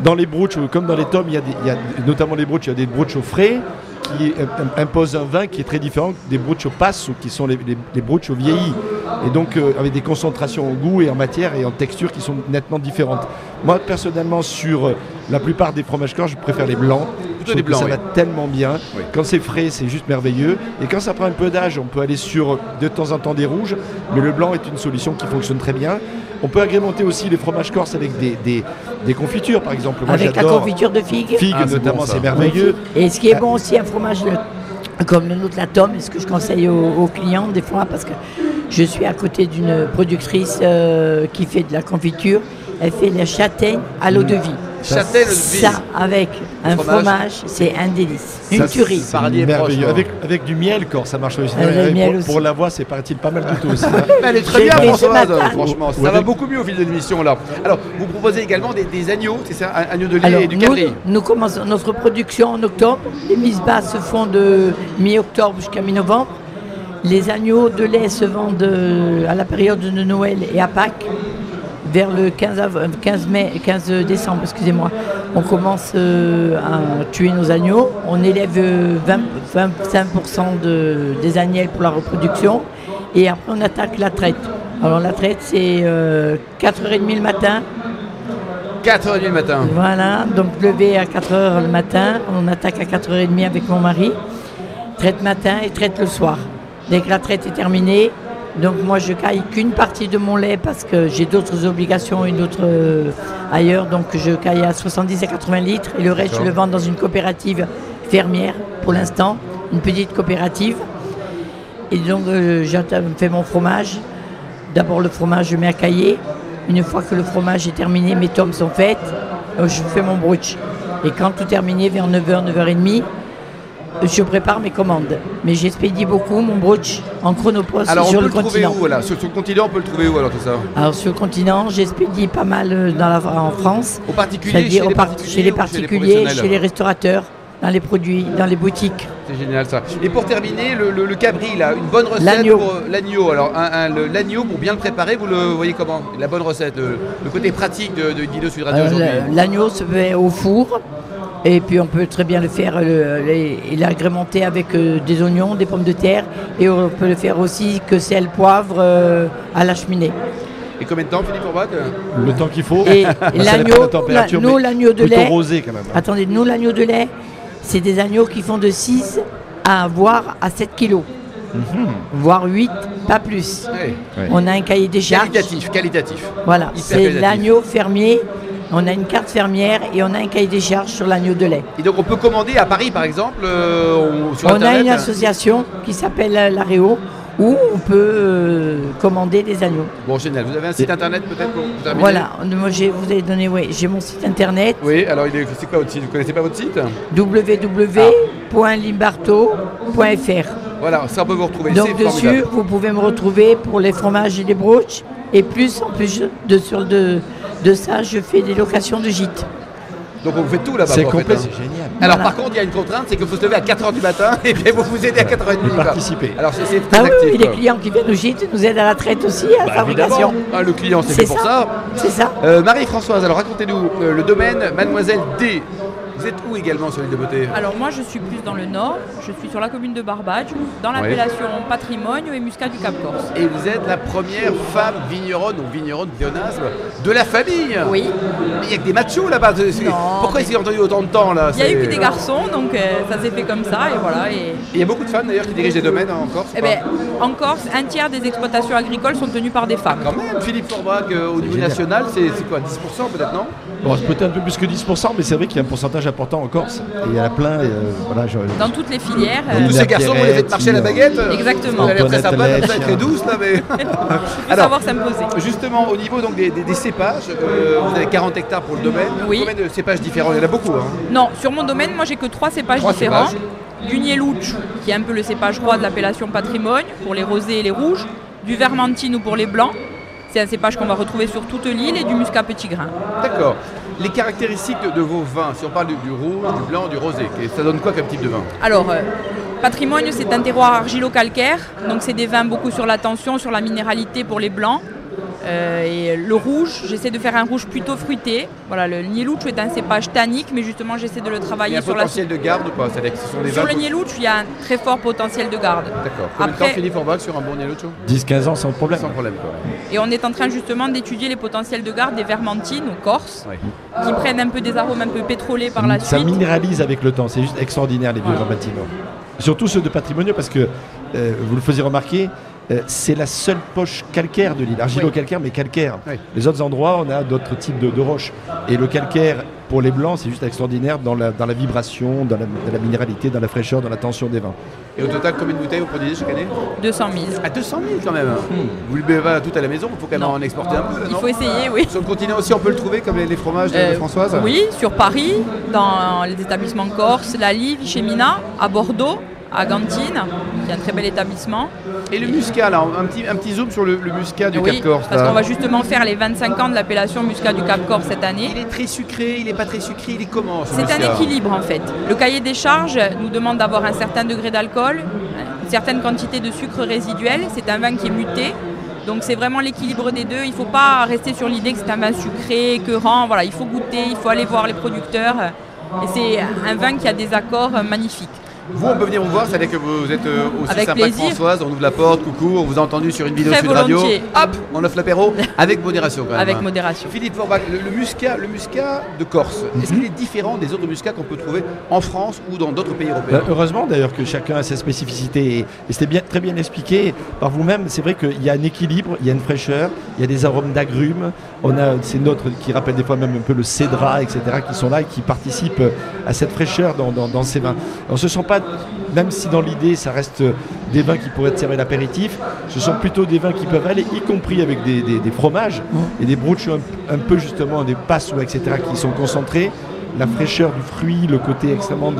Dans les brooches, comme dans les tomes, il y, a notamment les brooches, il y a des brooches au frais qui imposent un vin qui est très différent des passe ou qui sont les, les, au vieillis. Et donc euh, avec des concentrations en goût et en matière et en texture qui sont nettement différentes. Moi personnellement sur euh, la plupart des fromages corps, je préfère les blancs. des blancs, ça va tellement bien. Quand c'est frais, c'est juste merveilleux. Et quand ça prend un peu d'âge, on peut aller sur de temps en temps des rouges. Mais le blanc est une solution qui fonctionne très bien. On peut agrémenter aussi les fromages corses avec des, des, confitures, par exemple. avec la confiture de figues. Figues, ah, notamment, c'est merveilleux. Et ce qui est bon aussi, un fromage comme le nôtre, la tome, ce que je conseille aux, clients des fois, parce que je suis à côté d'une productrice euh, qui fait de la confiture. Elle fait la châtaigne à l'eau de vie. Châtel Ça, avec un fromage, c'est un délice. Une tuerie. merveilleux. Avec, avec du miel, quand ça marche aussi. pour, la voix, c'est paraît-il pas mal du tout aussi. Elle est très bien, Françoise, franchement. Ça va beaucoup mieux au fil de l'émission, là. Alors, vous proposez également des, agneaux, c'est ça Agneaux de lait et du nous, nous commençons notre production en octobre. Les mises basses se font de mi-octobre jusqu'à mi-novembre. Les agneaux de lait se vendent euh, à la période de Noël et à Pâques vers le 15, 15, mai, 15 décembre, excusez-moi, on commence euh, à tuer nos agneaux. On élève 20, 25% de, des agnelles pour la reproduction et après on attaque la traite. Alors la traite c'est 4h30 euh, le matin. 4h30 le matin. Voilà, donc lever à 4h le matin, on attaque à 4h30 avec mon mari. Traite matin et traite le soir. Dès que la traite est terminée, donc moi je caille qu'une partie de mon lait parce que j'ai d'autres obligations et d'autres euh, ailleurs. Donc je caille à 70 à 80 litres et le reste je le vends dans une coopérative fermière pour l'instant, une petite coopérative. Et donc euh, je fais mon fromage. D'abord le fromage je mets à cailler. Une fois que le fromage est terminé, mes tomes sont faites, je fais mon brooch. Et quand tout terminé vers 9h, 9h30, je prépare mes commandes. Mais j'expédie beaucoup mon brooch en chronopost sur le, continent. Où, sur, le continent, on peut le trouver où alors tout ça? Alors sur le continent, j'expédie pas mal euh, dans la, en France. Au particulier, chez, les particuliers, chez les particuliers, chez les restaurateurs dans les produits, dans les boutiques. C'est génial ça. Et pour terminer, le, cabri, là, une bonne recette pour euh, l'agneau. Alors, l'agneau, pour bien le préparer, vous le voyez comment? La bonne recette, le, côté pratique de, de Dido Sud Radio aujourd'hui L'agneau se fait au four. Et puis on peut très bien le faire, l'agrémenter avec euh, des oignons, des pommes de terre. Et on peut le faire aussi que sel, poivre euh, à la cheminée. Et combien de temps, Philippe Orbach Le temps qu'il faut. Et l'agneau, nous, l'agneau de lait. quand même. Hein. Attendez, nous, l'agneau de lait, c'est des agneaux qui font de 6 à voire à 7 kilos. Mhm. Voire 8, pas plus. On a un cahier des charges. Qualitatif, qualitatif. Voilà, c'est l'agneau fermier on a une carte fermière et on a un cahier des charges sur l'agneau de lait. Et donc on peut commander à Paris par exemple euh, sur On a une association qui s'appelle l'Aréo où on peut euh, commander des agneaux. Bon, génial. Vous avez un site internet peut-être pour terminer? Voilà, moi vous avez donné, oui, j'ai mon site internet. Oui, alors c'est quoi votre site? Vous ne connaissez pas votre site? Www.limbarto.fr. Voilà, ça on peut vous retrouver. Donc dessus, vous pouvez me retrouver pour les fromages et les broches. Et plus, en plus de, sur de, de ça, je fais des locations de gîtes. Donc on fait tout là-bas. C'est complet, c'est génial. Alors par contre, il y a une contrainte, c'est qu'il faut se lever à 4h du matin et puis vous vous aidez à 4h30. participer. Alors c'est très ah actif. Oui, les clients qui viennent au gîte nous aident à la traite aussi, à la bah, fabrication. Ah, le client, c'est pour ça. C'est ça. Euh, Marie-Françoise, alors racontez-nous euh, le domaine Mademoiselle D. Vous êtes où également sur l'île de Beauté Alors moi je suis plus dans le nord, je suis sur la commune de Barbade, dans l'appellation patrimoine et muscat du Cap Corse. Et vous êtes la première femme vigneronne ou vigneronne pléonasme de la famille Oui. Mais il n'y a que des machos là-bas. Pourquoi ils ont entendu autant de temps là Il y a eu que des garçons, donc euh, ça s'est fait comme ça et voilà. Et il y a beaucoup de femmes d'ailleurs qui dirigent des domaines en Corse eh ben, En Corse, un tiers des exploitations agricoles sont tenues par des femmes. Quand même, Philippe Forbach euh, au niveau national, c'est quoi 10% peut-être non? Bon, peut-être un peu plus que 10%, mais c'est vrai qu'il y a un pourcentage important en Corse. Et il y en a plein. Euh, voilà, Dans toutes les filières. Euh, tous ces garçons, vous les faites marcher à la baguette Exactement. Vous allez très sympa, ça très douce là, mais. Alors, savoir s'imposer. Justement, au niveau donc, des, cépages, euh, vous avez 40 hectares pour le domaine. Oui. Combien de cépages différents? Il y en a beaucoup. Hein. Non, sur mon domaine, moi j'ai que trois cépages différents. Du Nielouch, qui est un peu le cépage roi de l'appellation patrimoine, pour les rosés et les rouges. Du Vermentine ou pour les blancs. C'est un cépage qu'on va retrouver sur toute l'île et du muscat petit grain. D'accord. Les caractéristiques de, vos vins, si on parle du, rouge, du blanc, du rosé, ça donne quoi comme type de vin? Alors, euh, patrimoine, c'est un terroir argilo-calcaire, donc c'est des vins beaucoup sur la tension, sur la minéralité pour les blancs. Euh, et le rouge, j'essaie de faire un rouge plutôt fruité. Voilà, le Nielouch est un cépage tannique, mais justement j'essaie de le travailler sur la. potentiel de garde ou pas Sur le Nielouch, il y a un très fort potentiel de garde. D'accord. Combien Après... de temps Philippe Orbach sur un bon Nielouch 10-15 ans sans problème. Sans problème quoi. Et on est en train justement d'étudier les potentiels de garde des vermentines ou corse, qui prennent un peu des arômes un peu pétrolés par la suite. Ça minéralise avec le temps, c'est juste extraordinaire les vieux vermentines. Surtout ceux de patrimoniaux parce que euh, vous le faisiez remarquer, c'est la seule poche calcaire de l'île, argilo-calcaire, mais calcaire. Les autres endroits, on a d'autres types de, roches. Et le calcaire, pour les blancs, c'est juste extraordinaire dans la, vibration, dans la, minéralité, dans la fraîcheur, dans la tension des vins. Et au total, combien de bouteilles vous produisez chaque année? 200 000. À 200 000 quand même hmm. Vous le buvez pas tout à la maison, il faut quand même en exporter un peu. Il faut essayer, oui. Sur le continent aussi, on peut le trouver comme les, fromages de, euh, Françoise? Oui, sur Paris, dans les établissements corse, la Live, chez Mina, à Bordeaux, à Gantine, qui est un très bel établissement. Et le muscat, là, un petit, un petit zoom sur le, muscat du Cap Corse. Parce qu'on va justement faire les 25 ans de l'appellation muscat du Cap Corse cette année. Il est très sucré, il n'est pas très sucré, il est comment C'est un équilibre en fait. Le cahier des charges nous demande d'avoir un certain degré d'alcool, une certaine quantité de sucre résiduel. C'est un vin qui est muté. Donc c'est vraiment l'équilibre des deux. Il ne faut pas rester sur l'idée que c'est un vin sucré, écœurant. Voilà, il faut goûter, il faut aller voir les producteurs. Et c'est un vin qui a des accords magnifiques. Vous, on peut venir vous voir, c'est-à-dire que vous êtes euh, aussi sympa que Françoise, on ouvre la porte, coucou, on vous a entendu sur une vidéo sur Radio. Hop, on offre l'apéro avec modération quand même. Avec modération. Philippe Forbach, le, muscat, le muscat de Corse, est-ce qu'il est différent des autres muscats qu'on peut trouver en France ou dans d'autres pays européens? Bah, Heureusement d'ailleurs que chacun a ses spécificités et, c'était bien, très bien expliqué par vous-même. C'est vrai qu'il y a un équilibre, il y a une fraîcheur, il y a des arômes d'agrumes. On a ces notes qui rappellent des fois même un peu le cédra, etc., qui sont là et qui participent à cette fraîcheur dans, dans, ces vins. On se sent pas même si dans l'idée ça reste des vins qui pourraient être servis l'apéritif, ce sont plutôt des vins qui peuvent aller, y compris avec des, fromages et des broches un, peu justement, des passes, etc., qui sont concentrés. La fraîcheur du fruit, le côté extrêmement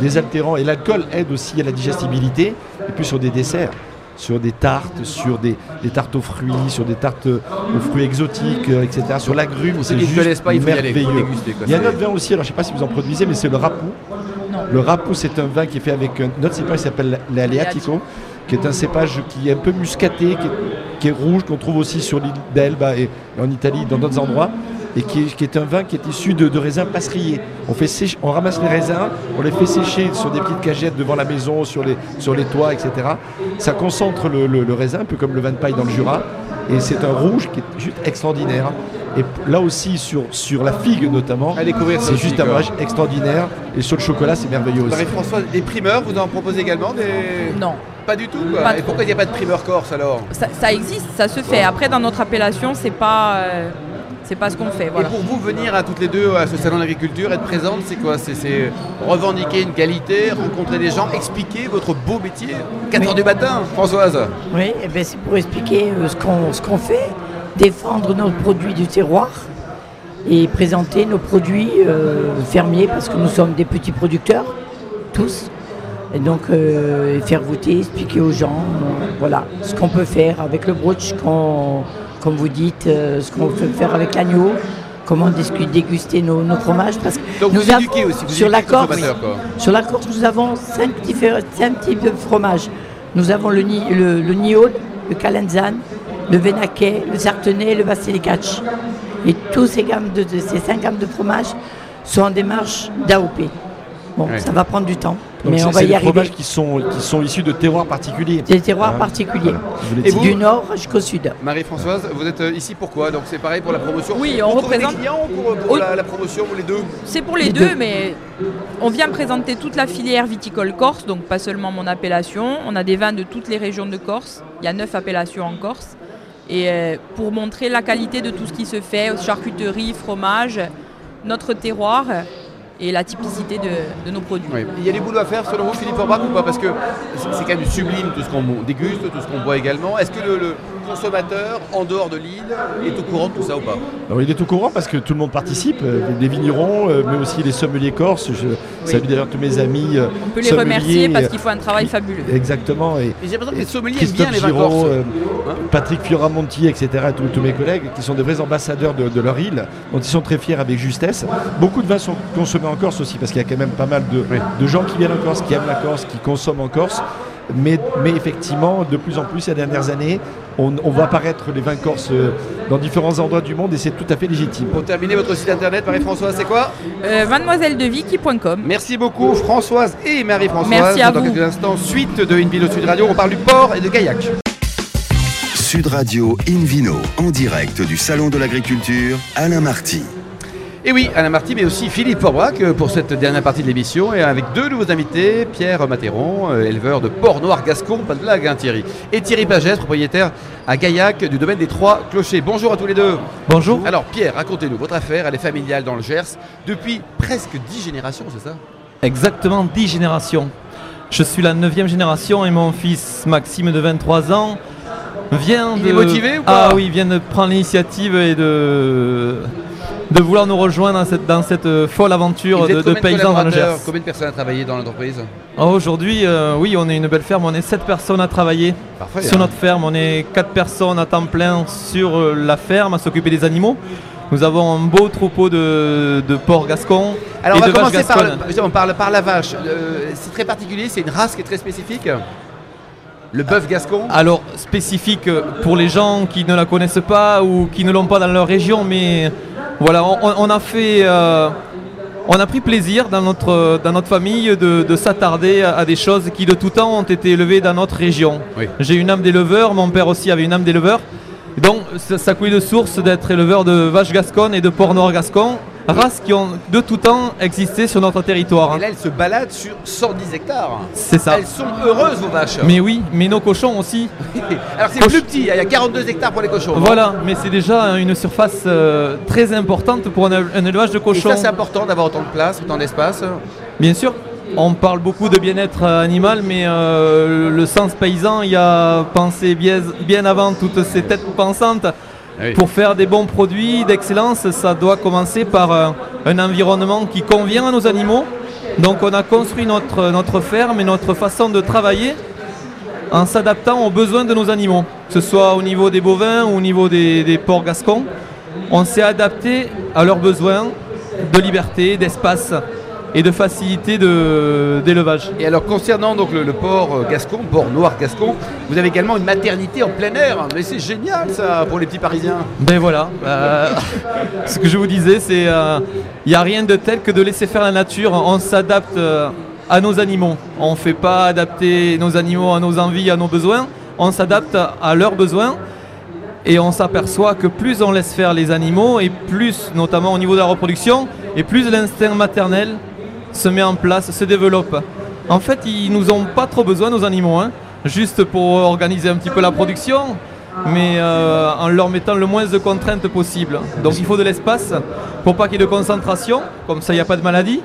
désaltérant et l'alcool aide aussi à la digestibilité. Et puis sur des desserts, sur des tartes, sur des, tartes aux fruits, sur des tartes aux fruits exotiques, euh, etc. Sur l'agrume, c'est juste pas, il merveilleux. il y a un autre vin aussi, alors je ne sais pas si vous en produisez, mais c'est le rapou. Le rapou, c'est un vin qui est fait avec un autre cépage qui s'appelle l'Aleatico, qui est un cépage qui est un peu muscaté, qui est, rouge, qu'on trouve aussi sur l'île d'Elba et en Italie, dans d'autres endroits et qui est, un vin qui est issu de, raisins passerillés. On, fait on ramasse les raisins, on les fait sécher sur des petites cagettes devant la maison, sur les, sur les toits, etc. Ça concentre le, raisin, un peu comme le vin de paille dans le Jura, et c'est un rouge qui est juste extraordinaire. Et là aussi, sur, sur la figue notamment, c'est juste un rouge extraordinaire. Et sur le chocolat, c'est merveilleux aussi. Marie-François, des primeurs, vous en proposez également des... Non. Pas du tout Et pourquoi il n'y a pas de primeur corse alors? Ça, existe, ça se fait. Après, dans notre appellation, c'est pas. Euh, c'est pas ce qu'on fait. Et pour vous, venir à toutes les deux à ce salon d'agriculture, être présente, c'est quoi? C'est revendiquer une qualité, rencontrer des gens, expliquer votre beau métier? 4 h du matin, Françoise Oui, et eh ben, c'est pour expliquer euh, ce qu'on fait, défendre nos produits du terroir et présenter nos produits euh, fermiers parce que nous sommes des petits producteurs, tous. Et donc euh, faire goûter, expliquer aux gens voilà, ce qu'on peut faire avec le brooch qu'on comme vous dites, euh, ce qu'on peut faire avec l'agneau, comment déguster nos, fromages. Parce que Donc nous vous éduquez aussi, sur, la Corse, sur la Corse, nous avons cinq, types de fromages. Nous avons le, le, le Niol, le Calenzane, le Venaquet, le Sartenay et le Basilicatch. Et tous ces, gammes de, ces cinq gammes de fromages sont en démarche d'AOP. Bon, ça va prendre du temps mais on va y arriver. qui sont, qui sont issus de terroirs particuliers. Des terroirs hein particuliers. Et du nord jusqu'au sud. Marie-Françoise, vous êtes euh, ici pourquoi Donc c'est pareil pour la promotion Oui, on représente. Des clients pour, pour la, promotion ou les deux C'est pour les, deux, mais on vient présenter toute la filière viticole corse, donc pas seulement mon appellation. On a des vins de toutes les régions de Corse. Il y a neuf appellations en Corse. Et euh, pour montrer la qualité de tout ce qui se fait, charcuterie, fromage, notre terroir et la typicité de, nos produits. Il y a des boulots à faire selon vous, Philippe Orbach, ou pas? Parce que c'est quand même sublime tout ce qu'on déguste, tout ce qu'on boit également. Est-ce que le consommateur en dehors de l'île est au courant de tout ça ou pas? Alors, Il est au courant parce que tout le monde participe, euh, les vignerons, euh, mais aussi les sommeliers corses. Je salue d'ailleurs tous mes amis. Euh, On peut les remercier parce qu'ils font un travail fabuleux. Exactement. Et, j'ai l'impression que les sommeliers aiment bien les vins corses. Hein? Patrick Fioramonti, etc. Tous, mes collègues qui sont des vrais ambassadeurs de, leur île, dont ils sont très fiers avec justesse. Beaucoup de vins sont consommés en Corse aussi parce qu'il y a quand même pas mal de, de gens qui viennent en Corse, qui aiment la Corse, qui consomment en Corse. Mais, effectivement, de plus en plus ces dernières années, on, voit apparaître les vins corses euh, dans différents endroits du monde et c'est tout à fait légitime. Pour terminer, votre site internet, Marie-Françoise, c'est quoi euh, Mademoiselle-de-Vicky.com. Merci beaucoup, Françoise et Marie-Françoise. Merci à dans quelques instants, suite de Invino Sud Radio, on parle du port et de Gaillac. Sud Radio Invino, en direct du Salon de l'Agriculture, Alain Marty. Et oui, Alain Marty, mais aussi Philippe Forbrac euh, pour cette dernière partie de l'émission, et avec deux nouveaux invités, Pierre Matéron, euh, éleveur de porc noir gascon, pas de blague hein, Thierry, et Thierry Pagès, propriétaire à Gaillac du domaine des Trois Clochers. Bonjour à tous les deux. Bonjour. Alors Pierre, racontez-nous, votre affaire, elle est familiale dans le Gers depuis presque dix générations, c'est ça? Exactement dix générations. Je suis la 9 génération et mon fils Maxime de 23 ans vient il de. est motivé ou Ah oui, vient de prendre l'initiative et de de vouloir nous rejoindre dans cette, dans cette euh, folle aventure de, de paysans dans le Gers. Combien de personnes à travailler dans l'entreprise oh, Aujourd'hui, euh, oui, on est une belle ferme, on est 7 personnes à travailler sur hein. notre ferme. On est 4 personnes à temps plein sur euh, la ferme à s'occuper des animaux. Nous avons un beau troupeau de, de porcs gascons. Alors et on va de commencer par, le, on parle par la vache. c'est très particulier, c'est une race qui est très spécifique. Le bœuf gascon Alors, spécifique pour les gens qui ne la connaissent pas ou qui ne l'ont pas dans leur région, mais voilà, on, a fait. Euh, on a pris plaisir dans notre, dans notre famille de, s'attarder à, des choses qui de tout temps ont été élevées dans notre région. J'ai une âme d'éleveur, mon père aussi avait une âme d'éleveur. Donc ça, ça de source d'être éleveur de vaches gasconnes et de porcs noirs gascons races qui ont de tout temps existé sur notre territoire. Et là, elles se baladent sur 110 hectares. C'est ça. Elles sont heureuses, vos vaches. Mais oui, mais nos cochons aussi. Alors c'est plus petit, il y a 42 hectares pour les cochons. Voilà, mais c'est déjà une surface euh, très importante pour un, élevage de cochons. Et ça, c'est important d'avoir autant de place, autant d'espace. Bien sûr. On parle beaucoup de bien-être animal, mais euh, le sens paysan, il y a pensé bien, bien avant toutes ces têtes pensantes. Ah pour faire des bons produits d'excellence, ça doit commencer par euh, un, environnement qui convient à nos animaux. Donc on a construit notre, ferme et notre façon de travailler en s'adaptant aux besoins de nos animaux, que ce soit au niveau des bovins ou au niveau des porcs gascons. On s'est adapté à leurs besoins de liberté, d'espace et de facilité d'élevage. Et alors concernant donc le, port euh, gascon, port noir gascon, vous avez également une maternité en plein air. Mais c'est génial ça pour les petits Parisiens. Ben voilà, euh, ce que je vous disais, c'est il euh, n'y a rien de tel que de laisser faire la nature. On s'adapte à nos animaux. On ne fait pas adapter nos animaux à nos envies, à nos besoins. On s'adapte à leurs besoins. Et on s'aperçoit que plus on laisse faire les animaux, et plus, notamment au niveau de la reproduction, et plus l'instinct maternel se met en place, se développe. En fait, ils nous ont pas trop besoin, nos animaux, hein, juste pour organiser un petit peu la production, mais euh, en leur mettant le moins de contraintes possible. Donc il faut de l'espace pour pas qu'il y ait de concentration, comme ça il n'y a pas de maladie.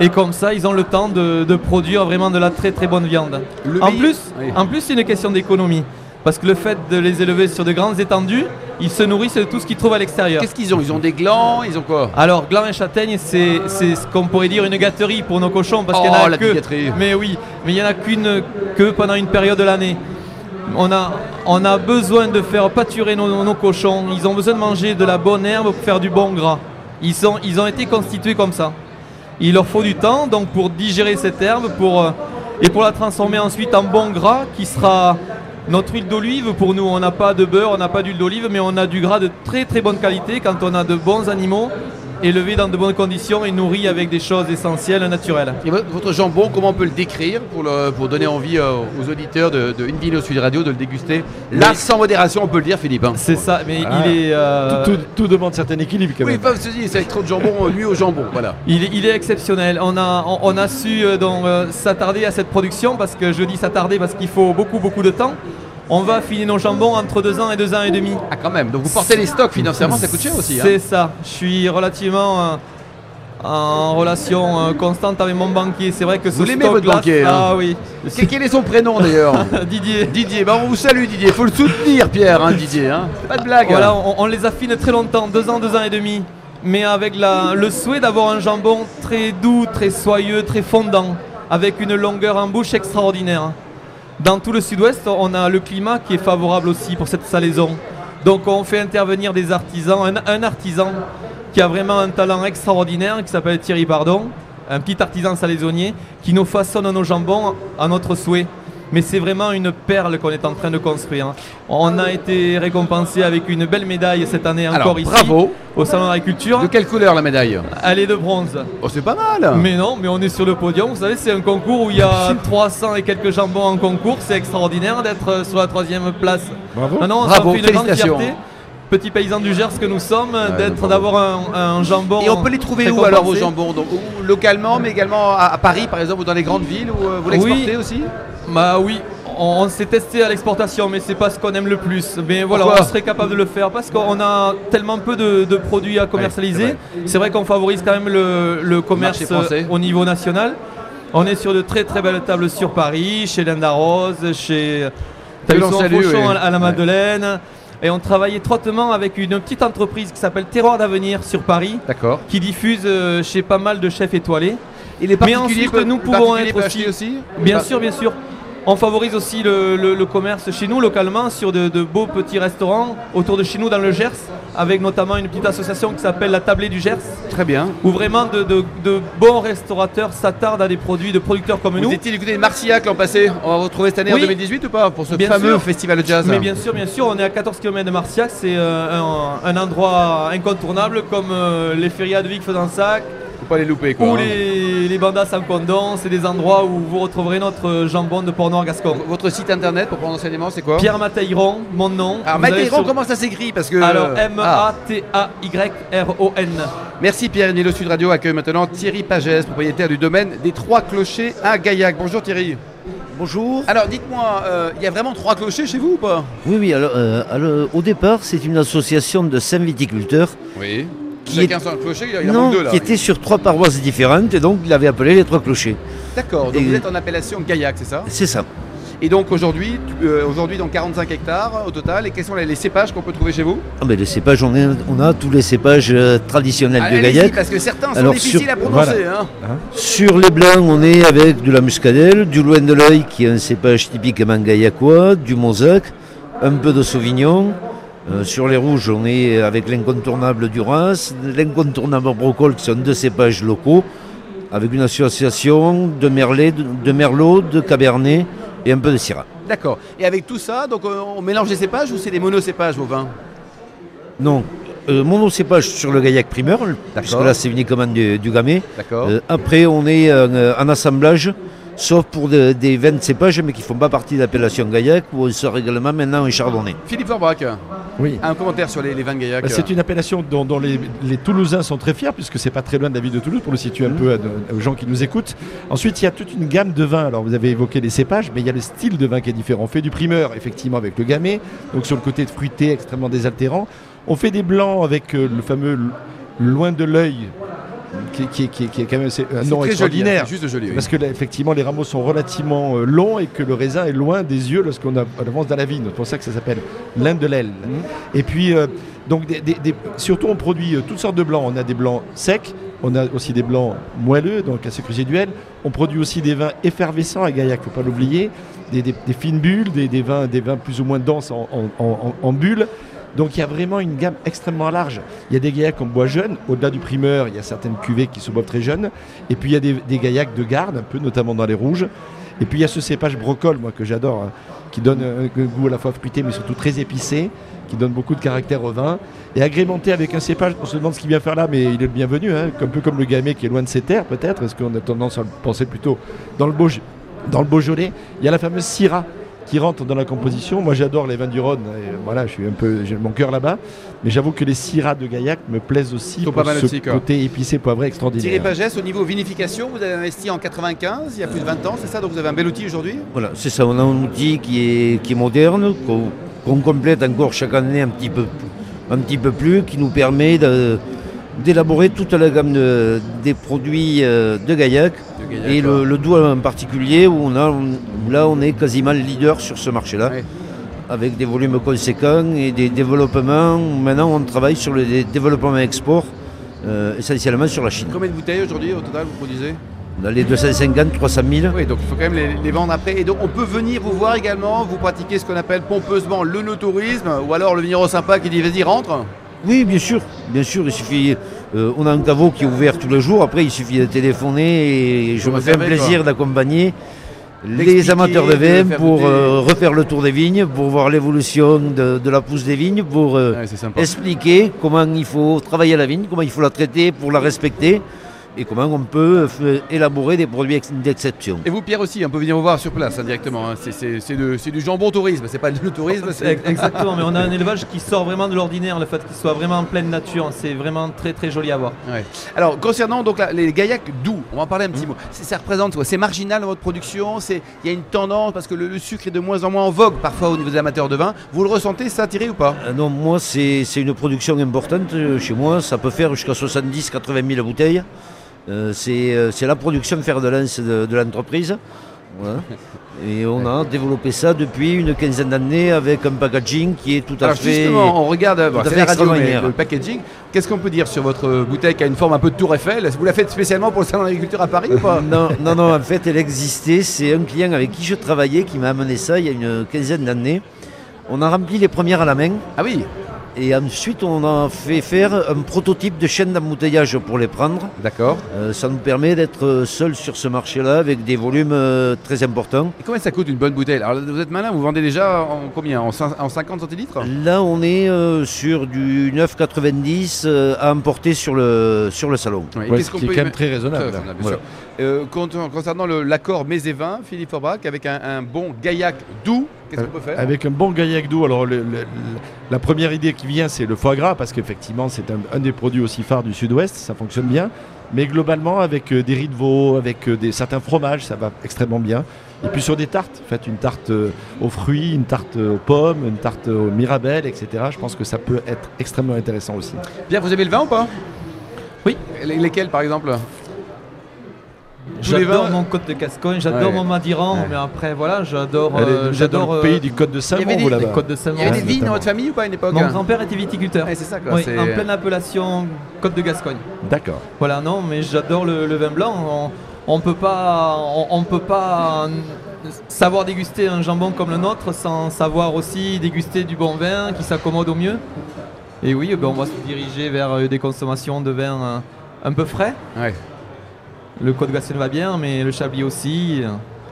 Et comme ça, ils ont le temps de, produire vraiment de la très très bonne viande. en, plus, en plus, c'est une question d'économie. Parce que le fait de les élever sur de grandes étendues, ils se nourrissent de tout ce qu'ils trouvent à l'extérieur. Qu'est-ce qu'ils ont? Ils ont des glands Ils ont quoi? Alors, glands et châtaignes, c'est ce qu'on pourrait dire une gâterie pour nos cochons. Parce qu'il y en oh, a la que. Mais oui, mais il n'y en a qu'une que pendant une période de l'année. On a, on a besoin de faire pâturer nos, cochons. Ils ont besoin de manger de la bonne herbe pour faire du bon gras. Ils, sont, ils ont été constitués comme ça. Il leur faut du temps donc pour digérer cette herbe pour, euh, et pour la transformer ensuite en bon gras qui sera notre huile d'olive, pour nous, on n'a pas de beurre, on n'a pas d'huile d'olive, mais on a du gras de très très bonne qualité. Quand on a de bons animaux élevés dans de bonnes conditions et nourris avec des choses essentielles, naturelles. Et votre jambon, comment on peut le décrire pour, pour donner envie euh, aux auditeurs de, de Invino Sud Radio de le déguster? Là, sans modération, on peut le dire, Philippe. Hein. C'est ça, mais il est. Euh, tout, demande certain équilibre quand même. Oui, se dire, c'est avec trop de jambon, lui au jambon. Voilà. Il, il est exceptionnel. On a, on, a su euh, s'attarder à cette production parce que je dis s'attarder parce qu'il faut beaucoup, beaucoup de temps on va affiner nos jambons entre deux ans et deux ans et demi. Ah quand même, donc vous portez les stocks financièrement, ça coûte cher aussi. Hein. C'est ça, je suis relativement euh, en relation euh, constante avec mon banquier. C'est vrai que ce Vous l'aimez votre banquier hein. Ah oui. Quel est son prénom d'ailleurs Didier. Didier, bah, on vous salue Didier, il faut le soutenir Pierre, hein, Didier, pas de blague. Voilà, on, les affine très longtemps, deux ans, deux ans et demi. Mais avec le souhait d'avoir un jambon très doux, très soyeux, très fondant, avec une longueur en bouche extraordinaire. Dans tout le sud-ouest, on a le climat qui est favorable aussi pour cette salaison. Donc on fait intervenir des artisans, un, artisan qui a vraiment un talent extraordinaire, qui s'appelle Thierry Bardon, un petit artisan salaisonnier, qui nous façonne nos jambons à notre souhait mais c'est vraiment une perle qu'on est en train de construire. On a été récompensé avec une belle médaille cette année encore ici. Bravo. Au Salon de l'Agriculture. De quelle couleur la médaille Elle est de bronze. Oh, c'est pas mal. Mais non, mais on est sur le podium. Vous savez, c'est un concours où il y a 300 et quelques jambons en concours. C'est extraordinaire d'être sur la troisième place. Bravo. Non, non, Bravo. Ça fait une grande fierté petit paysan du Gers que nous sommes, d'être d'avoir un, jambon. Et on peut les trouver où alors vos jambons Donc, Localement, mais également à, Paris par exemple, ou dans les grandes villes, où euh, vous l'exportez aussi bah oui, on, s'est testé à l'exportation, mais c'est pas ce qu'on aime le plus. Mais voilà, on serait capable de le faire parce qu'on a tellement peu de, produits à commercialiser. c'est vrai, qu'on favorise quand même le, commerce au niveau national. On est sur de très très belles tables sur Paris, chez Linda Rose, chez Fauchon à la Madeleine. Et on travaille étroitement avec une petite entreprise qui s'appelle Terroir d'Avenir sur Paris, qui diffuse euh, chez pas mal de chefs étoilés. Et les Mais ensuite, nous pouvons être aussi, Bien sûr, bien sûr. On favorise aussi le, commerce chez nous localement sur de, beaux petits restaurants autour de chez nous dans le Gers, avec notamment une petite association qui s'appelle la Tablée du Gers. Très bien. Où vraiment de, bons restaurateurs s'attardent à des produits de producteurs comme nous. Vous étiez du côté de Marcillac l'an passé On va retrouver cette année en 2018 ou pas pour ce fameux festival de jazz Mais bien sûr, bien sûr, on est à 14 km de Marcillac, c'est euh, un, endroit incontournable comme euh, les férias de Vic Fezensac, faut pas les louper quoi. Ou hein. les, les bandas sans condom, c'est des endroits où vous retrouverez notre jambon de Port-Noir Gascon. Votre site internet pour prendre enseignement, c'est quoi? Pierre Mateiron, mon nom. Alors Mateiron, comment ça s'écrit? Parce que Alors M-A-T-A-Y-R-O-N. Merci Pierre. Nilo Sud Radio accueille maintenant Thierry Pagès, propriétaire du domaine des Trois Clochers à Gaillac. Bonjour Thierry. Bonjour. Alors dites-moi, euh, il y a vraiment trois clochers chez vous ou pas? Oui, oui. Alors, euh, au départ, c'est une association de cinq viticulteurs. Oui qui, est... clocher, il non, qui était sur trois paroisses différentes et donc il avait appelé les trois clochers. D'accord, donc vous êtes en appellation Gaillac, c'est ça? C'est ça. Et donc aujourd'hui, euh, aujourd'hui donc 45 hectares au total. Et quels sont les, cépages qu'on peut trouver chez vous? Ah ben Les cépages, on, on, a tous les cépages euh, traditionnels de Gaillac. Parce que certains sont difficiles à prononcer. Hein. Hein? Sur les blancs, on est avec de la muscadelle, du loin de l'œil qui est un cépage typiquement gaillacois, du mosaque, un peu de sauvignon, euh, sur les rouges, on est avec l'incontournable Duras, l'incontournable Brocol, qui sont deux cépages locaux, avec une association de merlet, de, merlot, de cabernet et un peu de syrah. D'accord. Et avec tout ça, donc euh, on mélange les cépages ou c'est des monocépages vos vins Non. Euh, monocépage sur le gaillac primeur, puisque là c'est uniquement du, du gamay. après on est en assemblage sauf pour des vins de cépage, mais qui ne font pas partie de l'appellation Gaillac, où on sort également maintenant un chardonnay. Philippe Verbrac, oui. un commentaire sur les, vins de Gaillac bah, C'est une appellation dont, les, Toulousains sont très fiers, puisque c'est pas très loin de la ville de Toulouse, pour le situer un mmh. peu aux gens qui nous écoutent. Ensuite, il y a toute une gamme de vins. Alors, vous avez évoqué les cépages, mais il y a le style de vin qui est différent. On fait du primeur, effectivement, avec le gamay, donc sur le côté fruité, extrêmement désaltérant. On fait des blancs avec euh, le fameux loin de l'œil qui, est quand même un nom extraordinaire. Joli, juste joli, Parce que effectivement, les rameaux sont relativement euh, longs et que le raisin est loin des yeux lorsqu'on avance dans la vigne. C'est pour ça que ça s'appelle l'Inde de l'aile. Mhm. Et puis, euh, donc, surtout, on produit euh, toutes sortes de blancs. On a des blancs secs, on a aussi des blancs moelleux, donc assez résiduels. On produit aussi des vins effervescents à Gaillac, il ne faut pas l'oublier. Des, fines bulles, des, vins, des vins plus ou moins denses en, en bulles. Donc il y a vraiment une gamme extrêmement large. Il y a des gaillacs en bois jeune, au-delà du primeur, il y a certaines cuvées qui se boivent très jeunes. Et puis il y a des, gaillacs de garde, un peu, notamment dans les rouges. Et puis il y a ce cépage brocol, moi, que j'adore, hein, qui donne un, goût à la fois fruité, mais surtout très épicé, qui donne beaucoup de caractère au vin. Et agrémenté avec un cépage, on se demande ce qu'il vient faire là, mais il est le bienvenu, hein, un peu comme le gamay qui est loin de ses terres, peut-être. Est-ce qu'on a tendance à le penser plutôt dans le, dans le Beaujolais Il y a la fameuse Syrah qui rentrent dans la composition. Moi, j'adore les vins du Rhône. voilà, je suis un peu, j'ai mon cœur là-bas. Mais j'avoue que les syrahs de Gaillac me plaisent aussi pour ce côté épicé poivré extraordinaire. Thierry Pagès, au niveau vinification, vous avez investi en 95, il y a plus de 20 ans, c'est ça? Donc vous avez un bel outil aujourd'hui? Voilà, c'est ça. On a un outil qui est, qui est moderne, qu'on complète encore chaque année un petit peu, un petit peu plus, qui nous permet d'élaborer toute la gamme des produits euh, de Gaillac et le, le, doux en particulier, où on a, là on est quasiment leader sur ce marché-là, avec des volumes conséquents et des développements. Maintenant on travaille sur le développement export, euh, essentiellement sur la Chine. Combien de bouteilles aujourd'hui au total vous produisez? Dans les 250, 300 000. Oui, donc il faut quand même les, vendre après. Et donc on peut venir vous voir également, vous pratiquez ce qu'on appelle pompeusement le no-tourisme, ou alors le vigneron sympa qui dit vas-y rentre Oui, bien sûr, bien sûr, il suffit. Euh, on a un caveau qui est ouvert tous les jours. Après, il suffit de téléphoner et je me fais un plaisir d'accompagner les amateurs de vin pour euh, refaire le tour des vignes, pour voir l'évolution de, la pousse des vignes, pour euh, expliquer comment il faut travailler la vigne, comment il faut la traiter pour la respecter et comment on peut élaborer des produits d'exception. Et vous, Pierre, aussi, on peut venir vous voir sur place indirectement. Hein, c'est du jambon tourisme, c'est pas du tourisme. Exactement, mais on a un élevage qui sort vraiment de l'ordinaire, le fait qu'il soit vraiment en pleine nature. C'est vraiment très très joli à voir. Alors, concernant donc les gaillacs doux, on va en parler un petit mmh. mot. Ça représente quoi? C'est marginal dans votre production? Il y a une tendance parce que le, sucre est de moins en moins en vogue parfois au niveau des amateurs de vin. Vous le ressentez ça, Thierry, ou pas? Euh, Non, moi, c'est une production importante euh, chez moi. Ça peut faire jusqu'à 70-80 000 bouteilles. C'est la production fer de lance de, de l'entreprise. Et on a développé ça depuis une quinzaine d'années avec un packaging qui est tout à fait. Justement, on regarde le packaging. Qu'est-ce qu'on peut dire sur votre bouteille qui a une forme un peu de tour Eiffel? Vous la faites spécialement pour le salon d'agriculture à Paris ou pas? Non, non, non, en fait, elle existait. C'est un client avec qui je travaillais qui m'a amené ça il y a une quinzaine d'années. On a rempli les premières à la main. Ah oui et ensuite, on a fait faire un prototype de chaîne d'embouteillage pour les prendre. D'accord. Euh, ça nous permet d'être seul sur ce marché-là avec des volumes euh, très importants. Et combien ça coûte une bonne bouteille? Alors vous êtes malin, vous vendez déjà en combien? En, 50 centilitres? Là, on est euh, sur du 9,90 à emporter sur le, sur le salon. Ce qui est quand même très raisonnable. Concernant l'accord mets et vins, Philippe Forbach, avec un, bon gaillac doux, qu'est-ce qu'on peut faire? Avec un bon gaillac doux, alors la première idée qui vient, c'est le foie gras, parce qu'effectivement, c'est un, des produits aussi phares du sud-ouest, ça fonctionne bien. Mais globalement, avec euh, des riz de veau, avec euh, des, certains fromages, ça va extrêmement bien. Et puis sur des tartes, faites une tarte euh, aux fruits, une tarte aux pommes, une tarte aux mirabelles, etc. Je pense que ça peut être extrêmement intéressant aussi. Bien, vous avez le vin ou pas? Oui. Lesquels par exemple? J'adore mon Côte de Gascogne, j'adore mon Madiran, mais après voilà, j'adore. Euh, j'adore le pays du Côte de Salmon. Il y avait des, vignes dans votre famille ou pas à une époque Mon grand-père était viticulteur. c'est ça quoi. en pleine appellation Côte de Gascogne. D'accord. Voilà, non, mais j'adore le, vin blanc. On, ne peut pas, on, peut pas savoir déguster un jambon comme le nôtre sans savoir aussi déguster du bon vin qui s'accommode au mieux. Et oui, ben, on va se diriger vers euh, des consommations de vin euh, un peu frais. Ouais. Le Côte Gascogne va bien, mais le Chablis aussi.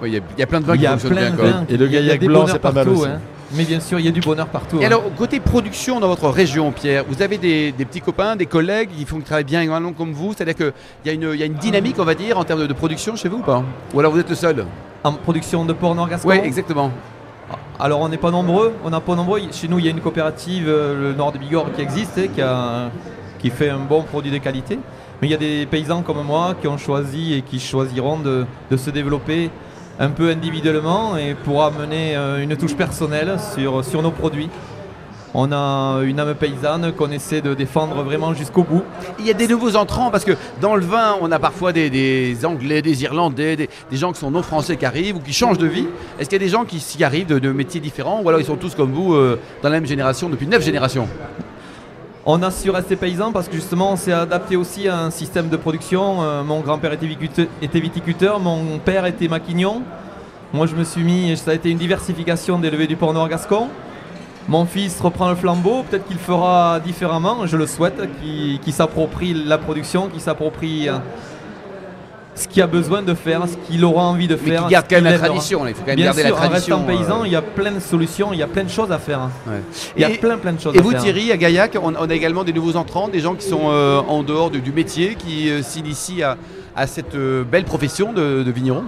Il y, a plein de vins qui fonctionnent bien. Et le Gaillac blanc, c'est pas mal aussi. Hein. Mais bien sûr, il y a du bonheur partout. Et hein. alors, côté production dans votre région, Pierre, vous avez des, petits copains, des collègues qui font travail bien également comme vous? C'est-à-dire qu'il y, a une, y a une dynamique, on va dire, en termes de, production chez vous ou pas? Ou alors vous êtes le seul? En production de porc nord Oui, exactement. Alors, on n'est pas nombreux. On n'a pas nombreux. Chez nous, il y a une coopérative, euh, le Nord de Bigorre, qui existe, et qui, a, qui fait un bon produit de qualité. Mais il y a des paysans comme moi qui ont choisi et qui choisiront de, se développer un peu individuellement et pour amener euh, une touche personnelle sur, nos produits. On a une âme paysanne qu'on essaie de défendre vraiment jusqu'au bout. Il y a des nouveaux entrants parce que dans le vin, on a parfois des, Anglais, des Irlandais, des, gens qui sont non français qui arrivent ou qui changent de vie. Est-ce qu'il y a des gens qui s'y arrivent de, métiers différents ou alors ils sont tous comme vous euh, dans la même génération depuis neuf générations? On a su rester paysan parce que justement on s'est adapté aussi à un système de production. Euh, mon grand-père était viticulteur, mon père était maquignon. Moi je me suis mis, ça a été une diversification d'élever du porc noir gascon. Mon fils reprend le flambeau, peut-être qu'il fera différemment, je le souhaite, qu'il s'approprie la production, qu'il s'approprie euh, ce qu'il a besoin de faire, ce qu'il aura envie de faire. Mais qui garde quand même la tradition, il faut quand même Bien garder sûr, la tradition. En restant paysan, euh. il y a plein de solutions, il y a plein de choses à faire. Il y a plein plein de choses et à vous, faire. Et vous Thierry, à Gaillac, on, a également des nouveaux entrants, des gens qui sont euh, en dehors du métier, qui euh, s'initient à, cette belle profession de, vigneron?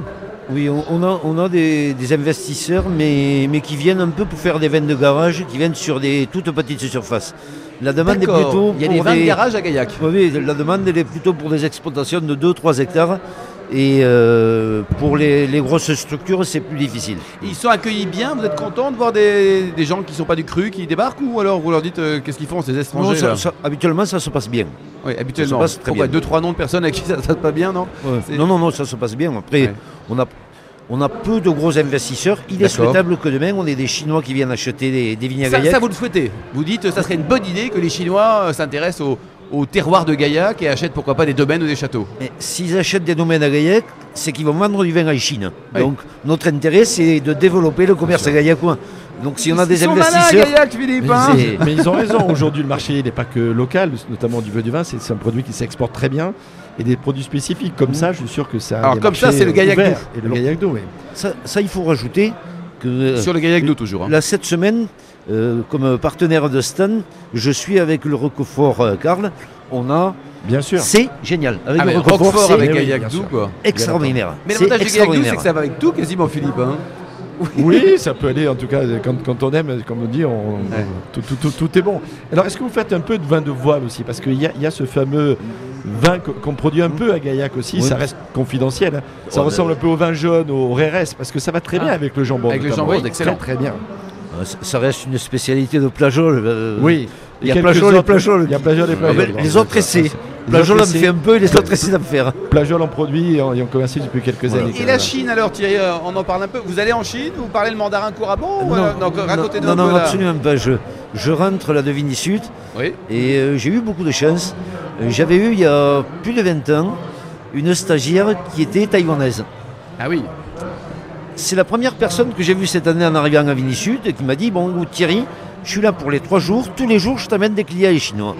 Oui, on, a, on a des, investisseurs, mais, mais qui viennent un peu pour faire des vins de garage, qui viennent sur des toutes petites surfaces. La demande est plutôt. Il y a des vins de garage à Gaillac. Oui, la demande est plutôt pour des exploitations de 2-3 hectares et euh, pour les, grosses structures, c'est plus difficile. Ils sont accueillis bien Vous êtes content de voir des, gens qui ne sont pas du cru qui débarquent Ou alors vous leur dites euh, qu'est-ce qu'ils font ces étrangers Habituellement, ça se passe bien. Oui, habituellement. Ça se passe très bien. Deux, trois noms de personnes à qui ça, se passe bien, non Non, non, non, ça se passe bien. Après, on a. On a peu de gros investisseurs. Il est souhaitable que demain, on ait des Chinois qui viennent acheter des, des vignes à ça, ça, vous le souhaitez Vous dites que ça serait une bonne idée que les Chinois euh, s'intéressent aux, au terroir de Gaillac et achètent pourquoi pas des domaines ou des châteaux. S'ils achètent des domaines à Gaillac, c'est qu'ils vont vendre du vin à Chine. Donc notre intérêt c'est de développer le commerce gaillacois. Donc si on a des investisseurs. Gaillac, Philippe, hein. mais ils ont raison, aujourd'hui le marché n'est pas que local, notamment du vin du vin, c'est un produit qui s'exporte très bien. Et des produits spécifiques comme ça, je suis sûr que ça. Alors comme ça, c'est le Gaillac Et le Gaillac d'eau, oui. Ça, ça, il faut rajouter que. Sur le Gaillac d'eau toujours. Hein. Là, cette semaine, euh, comme partenaire de Stan, je suis avec le Roquefort euh, Karl. On a. Bien sûr. C'est génial. Avec ah, le Roquefort, avec Gaillac Doux, quoi. Extraordinaire. Mais l'avantage du Gaillac Doux, c'est que ça va avec tout quasiment, Philippe. Hein. Oui. ça peut aller en tout cas quand, on aime, comme on dit, on, tout, est bon. Alors est-ce que vous faites un peu de vin de voile aussi? Parce qu'il y, a ce fameux vin qu'on produit un peu à Gaillac aussi, ça reste confidentiel. Hein. Ça ressemble un peu au vin jaune, au RRS, parce que ça va très bien ah. avec le jambon. Avec le jambon, c'est excellent. Très, bien. Euh, ça reste une spécialité de Plajol. oui. Il y a Plajol et Plajol. Il y a Plajol et Plajol. Les autres essais. Plageol en fait un peu et les autres essaient d'en faire. Plageol en produit et ont commencé depuis quelques années. Et la Chine alors Thierry, euh, on en parle un peu. Vous allez en Chine Vous parlez le mandarin couramment Non, euh, non, non, non absolument pas. Je, je rentre là de Sud oui. et euh, j'ai eu beaucoup de chance. J'avais eu il y a plus de 20 ans une stagiaire qui était taïwanaise. Ah oui c'est la première personne que j'ai vue cette année en arrivant à Sud et qui m'a dit Bon, Thierry, je suis là pour les trois jours, tous les jours je t'amène des clients chinois.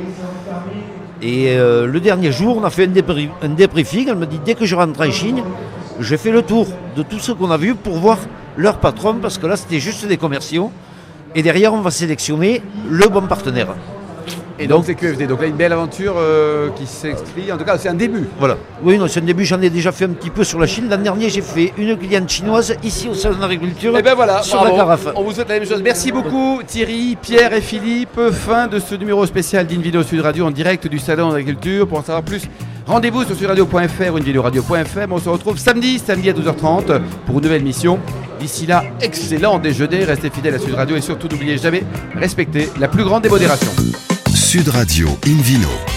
Et euh, le dernier jour, on a fait un, débriefing. Elle me dit Dès que je rentre en Chine, je fais le tour de tout ce qu'on a vu pour voir leur patron, parce que là c'était juste des commerciaux. Et derrière, on va sélectionner le bon partenaire. Et donc, c'est QFD. Donc là, une belle aventure euh, qui s'excrit. En tout cas, c'est un début. Voilà. Oui, non, c'est un début. J'en ai déjà fait un petit peu sur la Chine. L'an dernier, j'ai fait une cliente chinoise ici au Salon d'agriculture. Et eh ben voilà, sur la carafe. On vous souhaite la même chose. Merci beaucoup, Thierry, Pierre et Philippe. Fin de ce numéro spécial d'Invino Sud Radio en direct du Salon d'agriculture. Pour en savoir plus, rendez-vous sur sudradio.fr ou invidoradio.fr. On se retrouve samedi, samedi à 12h30 pour une nouvelle mission. D'ici là, excellent déjeuner. Restez fidèles à Sud Radio et surtout n'oubliez jamais, respectez la plus grande démodération. Sud Radio Invino.